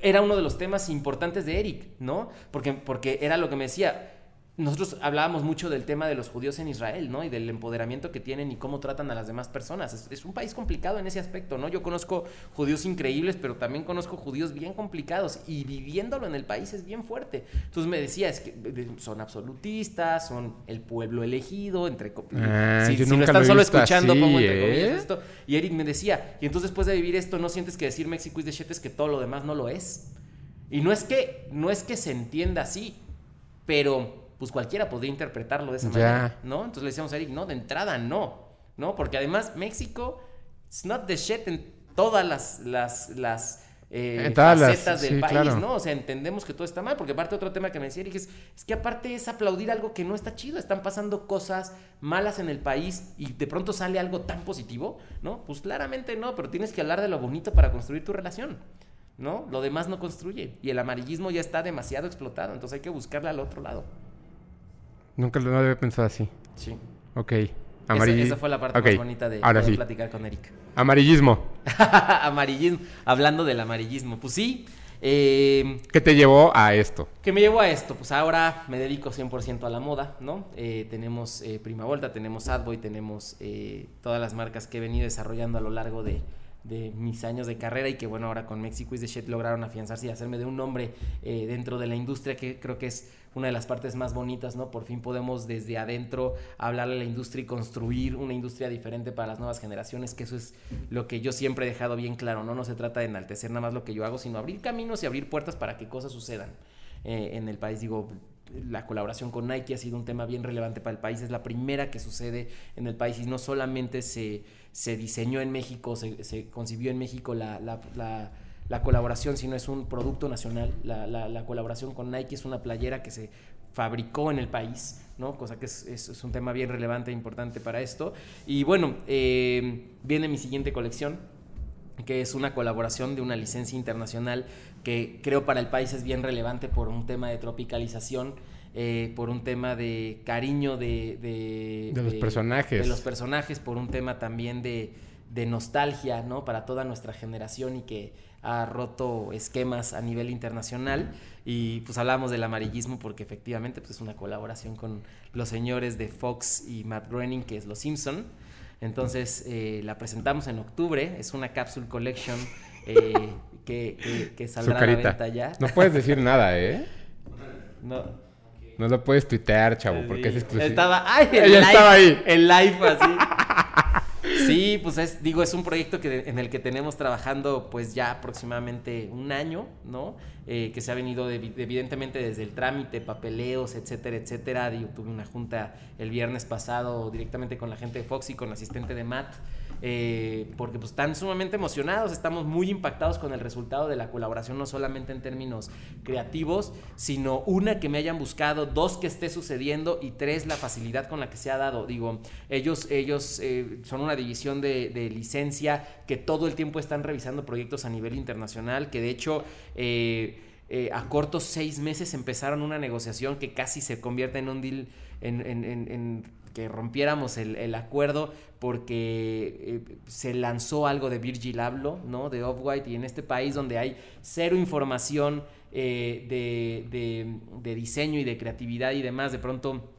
Era uno de los temas importantes de Eric, ¿no? Porque, porque era lo que me decía. Nosotros hablábamos mucho del tema de los judíos en Israel, ¿no? Y del empoderamiento que tienen y cómo tratan a las demás personas. Es, es un país complicado en ese aspecto, ¿no? Yo conozco judíos increíbles, pero también conozco judíos bien complicados y viviéndolo en el país es bien fuerte. Entonces me decía, es que son absolutistas, son el pueblo elegido, entre co- Ah, si, yo si lo están lo solo escuchando, así, pongo entre comillas ¿eh? esto. Y Eric me decía, y entonces después de vivir esto, ¿no sientes que decir México is the shit es que todo lo demás no lo es? Y no es que, no es que se entienda así, pero pues cualquiera podría interpretarlo de esa manera, ¿no? Entonces le decíamos a Eric, no, de entrada no, ¿no? Porque además México es not the shit en todas las, las, las eh, las- facetas del sí, país, claro. ¿no? O sea, entendemos que todo está mal, porque aparte otro tema que me decía Eric es, es que aparte es aplaudir algo que no está chido, están pasando cosas malas en el país y de pronto sale algo tan positivo, ¿no? Pues claramente no, pero tienes que hablar de lo bonito para construir tu relación, ¿no? Lo demás no construye y el amarillismo ya está demasiado explotado, entonces hay que buscarle al otro lado. Nunca lo no había pensado así. Sí. Ok. Esa, Amarilli- esa fue la parte Ok, más bonita de Ahora poder sí. platicar con Eric. Amarillismo. amarillismo, hablando del amarillismo, pues sí. eh, ¿Qué te llevó a esto? ¿Qué me llevó a esto? Pues ahora me dedico 100% a la moda, ¿no? Eh, tenemos eh, Prima Volta, tenemos Adboy, tenemos eh, todas las marcas que he venido desarrollando a lo largo de, de mis años de carrera y que bueno, ahora con Mexico is the Shit lograron afianzarse y hacerme de un nombre eh, dentro de la industria que creo que es una de las partes más bonitas, ¿no? Por fin podemos desde adentro hablarle a la industria y construir una industria diferente para las nuevas generaciones, que eso es lo que yo siempre he dejado bien claro, ¿no? No se trata de enaltecer nada más lo que yo hago, sino abrir caminos y abrir puertas para que cosas sucedan eh, en el país. Digo, la colaboración con Nike ha sido un tema bien relevante para el país. Es la primera que sucede en el país y no solamente se, se diseñó en México, se, se concibió en México la, la- la- la colaboración, sino es un producto nacional. La, la- la colaboración con Nike es una playera que se fabricó en el país, ¿no? Cosa que es, es- es un tema bien relevante e importante para esto. Y bueno, eh, viene mi siguiente colección, que es una colaboración de una licencia internacional que creo para el país es bien relevante por un tema de tropicalización, eh, por un tema de cariño de, de, De los personajes. de los personajes, por un tema también de, de nostalgia, ¿no? Para toda nuestra generación y que ha roto esquemas a nivel internacional. Y pues hablamos del amarillismo porque efectivamente pues, es una colaboración con los señores de Fox y Matt Groening, que es Los Simpson. Entonces eh, la presentamos en octubre, es una capsule collection eh, que, que- que saldrá a la venta ya. No puedes decir nada, ¿eh? No. No lo puedes tuitear, chavo, porque es exclusivo. Estaba, ay, el Ella live, estaba ahí. El live así. Sí, pues es, digo, es un proyecto que, en el que tenemos trabajando pues ya aproximadamente un año, ¿no? Eh, que se ha venido de- evidentemente desde el trámite, papeleos, etcétera, etcétera. Digo, tuve una junta el viernes pasado directamente con la gente de Fox y con el asistente de Matt, eh, porque pues están sumamente emocionados, estamos muy impactados con el resultado de la colaboración, no solamente en términos creativos, sino una que me hayan buscado, dos que esté sucediendo y tres la facilidad con la que se ha dado. Digo, ellos, ellos eh, son una división de, licencia que todo el tiempo están revisando proyectos a nivel internacional, que de hecho... eh, a cortos seis meses empezaron una negociación que casi se convierte en un deal, en, en- en- en que rompiéramos el, acuerdo porque eh, se lanzó algo de Virgil Abloh, ¿no? De Off-White y en este país donde hay cero información eh, de, de, diseño y de creatividad y demás, de pronto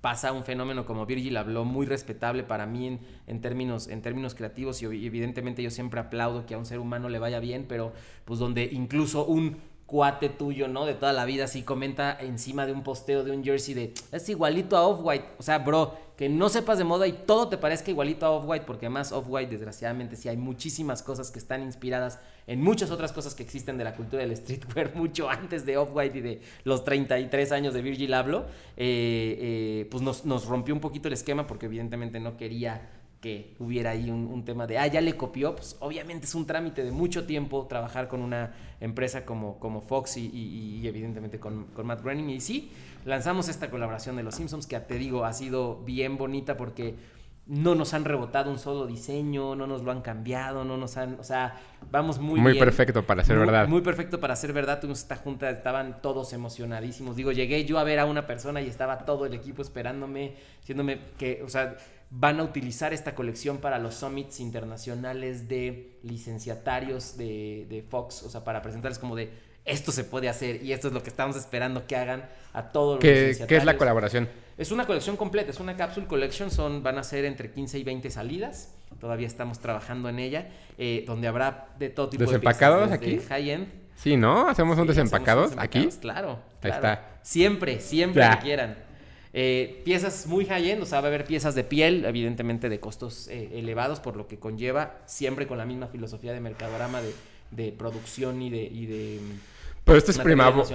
pasa un fenómeno como Virgil habló, muy respetable para mí en, en, términos, en términos creativos y evidentemente yo siempre aplaudo que a un ser humano le vaya bien, pero pues donde incluso un cuate tuyo, ¿no? De toda la vida, así comenta encima de un posteo de un jersey de es igualito a Off-White. O sea, bro, que no sepas de moda y todo te parezca igualito a Off-White, porque además Off-White, desgraciadamente, sí hay muchísimas cosas que están inspiradas en muchas otras cosas que existen de la cultura del streetwear, mucho antes de Off-White y de los 33 años de Virgil Abloh, eh, eh, pues nos, nos rompió un poquito el esquema porque evidentemente no quería que hubiera ahí un, tema de, ah, ya le copió, pues obviamente es un trámite de mucho tiempo trabajar con una empresa como, como Fox y, evidentemente con, con, Matt Groening. Y sí, lanzamos esta colaboración de Los Simpsons que te digo ha sido bien bonita porque no nos han rebotado un solo diseño, no nos lo han cambiado, no nos han, o sea, vamos muy, muy perfecto para ser verdad. Muy perfecto para ser verdad. Tuvimos esta junta, estaban todos emocionadísimos. Digo, llegué yo a ver a una persona y estaba todo el equipo esperándome, diciéndome que, o sea, van a utilizar esta colección para los summits internacionales de licenciatarios de, Fox, o sea, para presentarles como de esto se puede hacer y esto es lo que estamos esperando que hagan a todos los ¿Qué, ¿Qué es la colaboración? Es una colección completa, es una capsule collection, son, van a ser entre 15 y 20 salidas, todavía estamos trabajando en ella, eh, donde habrá de todo tipo de piezas. aquí? high-end. Sí, ¿no? ¿Hacemos un desempacados, aquí? Claro, Ahí está. Siempre, siempre que quieran. Eh, piezas muy high-end, o sea, va a haber piezas de piel, evidentemente de costos eh, elevados, por lo que conlleva, siempre con la misma filosofía de mercadorama de, producción y de... Y de Pero esto es prima, por,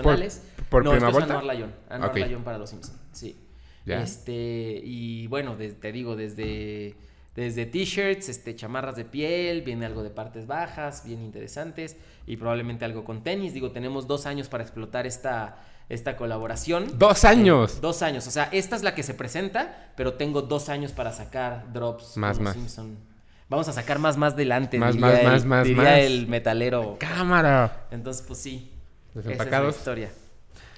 por no, prima volta. Es para los Simpsons, sí. Este, y bueno, te digo, desde, desde t-shirts, este, chamarras de piel, viene algo de partes bajas, bien interesantes, y probablemente algo con tenis. Digo, tenemos dos años para explotar esta esta colaboración. ¡Dos años! dos años. O sea, esta es la que se presenta, pero tengo dos años para sacar drops. Más, más. Vamos a sacar más, más delante. Más, más, más, más, diría el metalero. ¡Cámara! Entonces, pues sí. Desempacados. Esa es la historia.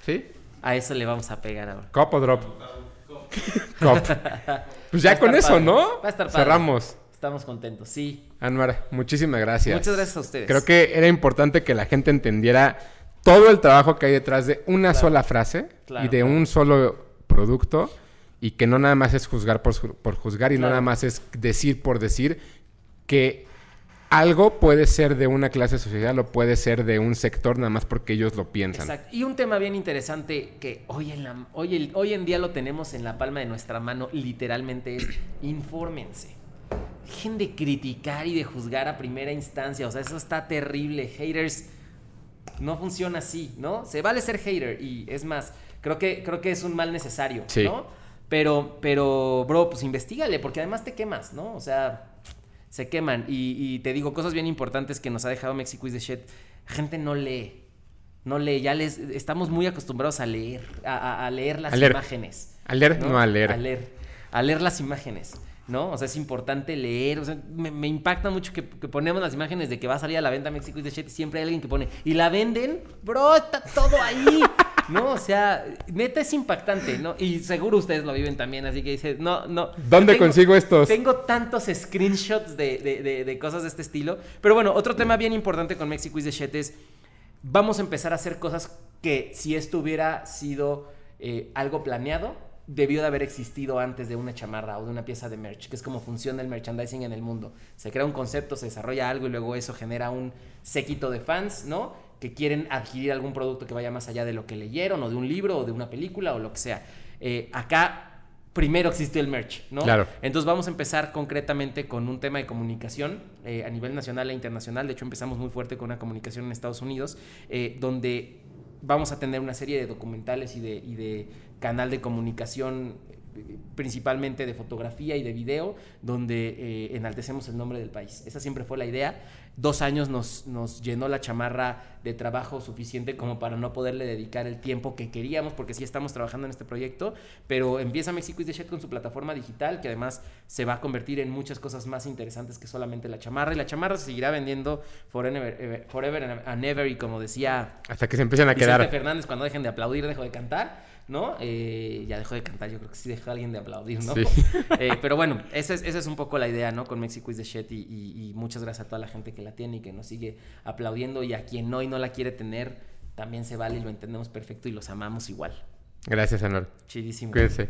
¿Sí? A eso le vamos a pegar ahora. Cop o drop. Cop. Pues ya con eso, ¿no? Va a estar padre. Cerramos. Estamos contentos, sí. Anuar, muchísimas gracias. Muchas gracias a ustedes. Creo que era importante que la gente entendiera todo el trabajo que hay detrás de una sola frase y de un solo producto y que no nada más es juzgar por, juzgar y no nada más es decir por decir que algo puede ser de una clase social o puede ser de un sector nada más porque ellos lo piensan. Exacto. Y un tema bien interesante que hoy en, la, hoy, hoy en día lo tenemos en la palma de nuestra mano, literalmente es infórmense. Dejen de criticar y de juzgar a primera instancia. O sea, eso está terrible. Haters no funciona así, ¿no? Se vale ser hater y es más, creo que, creo que es un mal necesario, ¿no? Pero, pero, bro, pues investigale, porque además te quemas, ¿no? O sea, se queman. Y, te digo, cosas bien importantes que nos ha dejado Mexico is the shit. Gente no lee. No lee, ya les estamos muy acostumbrados a leer, a, leer las imágenes. A leer, ¿no? a leer. A leer. A leer las imágenes. ¿No? O sea, es importante leer, o sea, me, impacta mucho que, ponemos las imágenes de que va a salir a la venta México y de Shit siempre hay alguien que pone, y la venden, bro, está todo ahí, ¿no? O sea, neta es impactante, ¿no? Y seguro ustedes lo viven también, así que dices, no, no. ¿Dónde consigo estos? Tengo tantos screenshots de, cosas de este estilo, pero bueno, otro tema bien importante con México y de Shit es, vamos a empezar a hacer cosas que si esto hubiera sido eh, algo planeado, debió de haber existido antes de una chamarra o de una pieza de merch, que es como funciona el merchandising en el mundo. Se crea un concepto, se desarrolla algo y luego eso genera un séquito de fans, ¿no? Que quieren adquirir algún producto que vaya más allá de lo que leyeron o de un libro o de una película o lo que sea. Eh, acá primero existió el merch, ¿no? Claro. Entonces vamos a empezar concretamente con un tema de comunicación eh, a nivel nacional e internacional. De hecho, empezamos muy fuerte con una comunicación en Estados Unidos, eh, donde vamos a tener una serie de documentales y de canal de comunicación principalmente de fotografía y de video, donde eh, enaltecemos el nombre del país. Esa siempre fue la idea. Dos años nos, nos, llenó la chamarra de trabajo suficiente como para no poderle dedicar el tiempo que queríamos, porque sí estamos trabajando en este proyecto, pero empieza México y the Shed con su plataforma digital, que además se va a convertir en muchas cosas más interesantes que solamente la chamarra, y la chamarra se seguirá vendiendo forever, forever and ever, y como decía... Hasta que se empiecen a quedar. Fernández, cuando dejen de aplaudir, dejo de cantar ¿no? Eh, ya dejó de cantar, yo creo que sí dejó a alguien de aplaudir, ¿no? Sí. Eh, pero bueno, esa es, esa es un poco la idea, ¿no? Con Mexico is the shit y, muchas gracias a toda la gente que la tiene y que nos sigue aplaudiendo y a quien no y no la quiere tener, también se vale y lo entendemos perfecto y los amamos igual. Gracias, Anor. Chidísimo. Cuídense.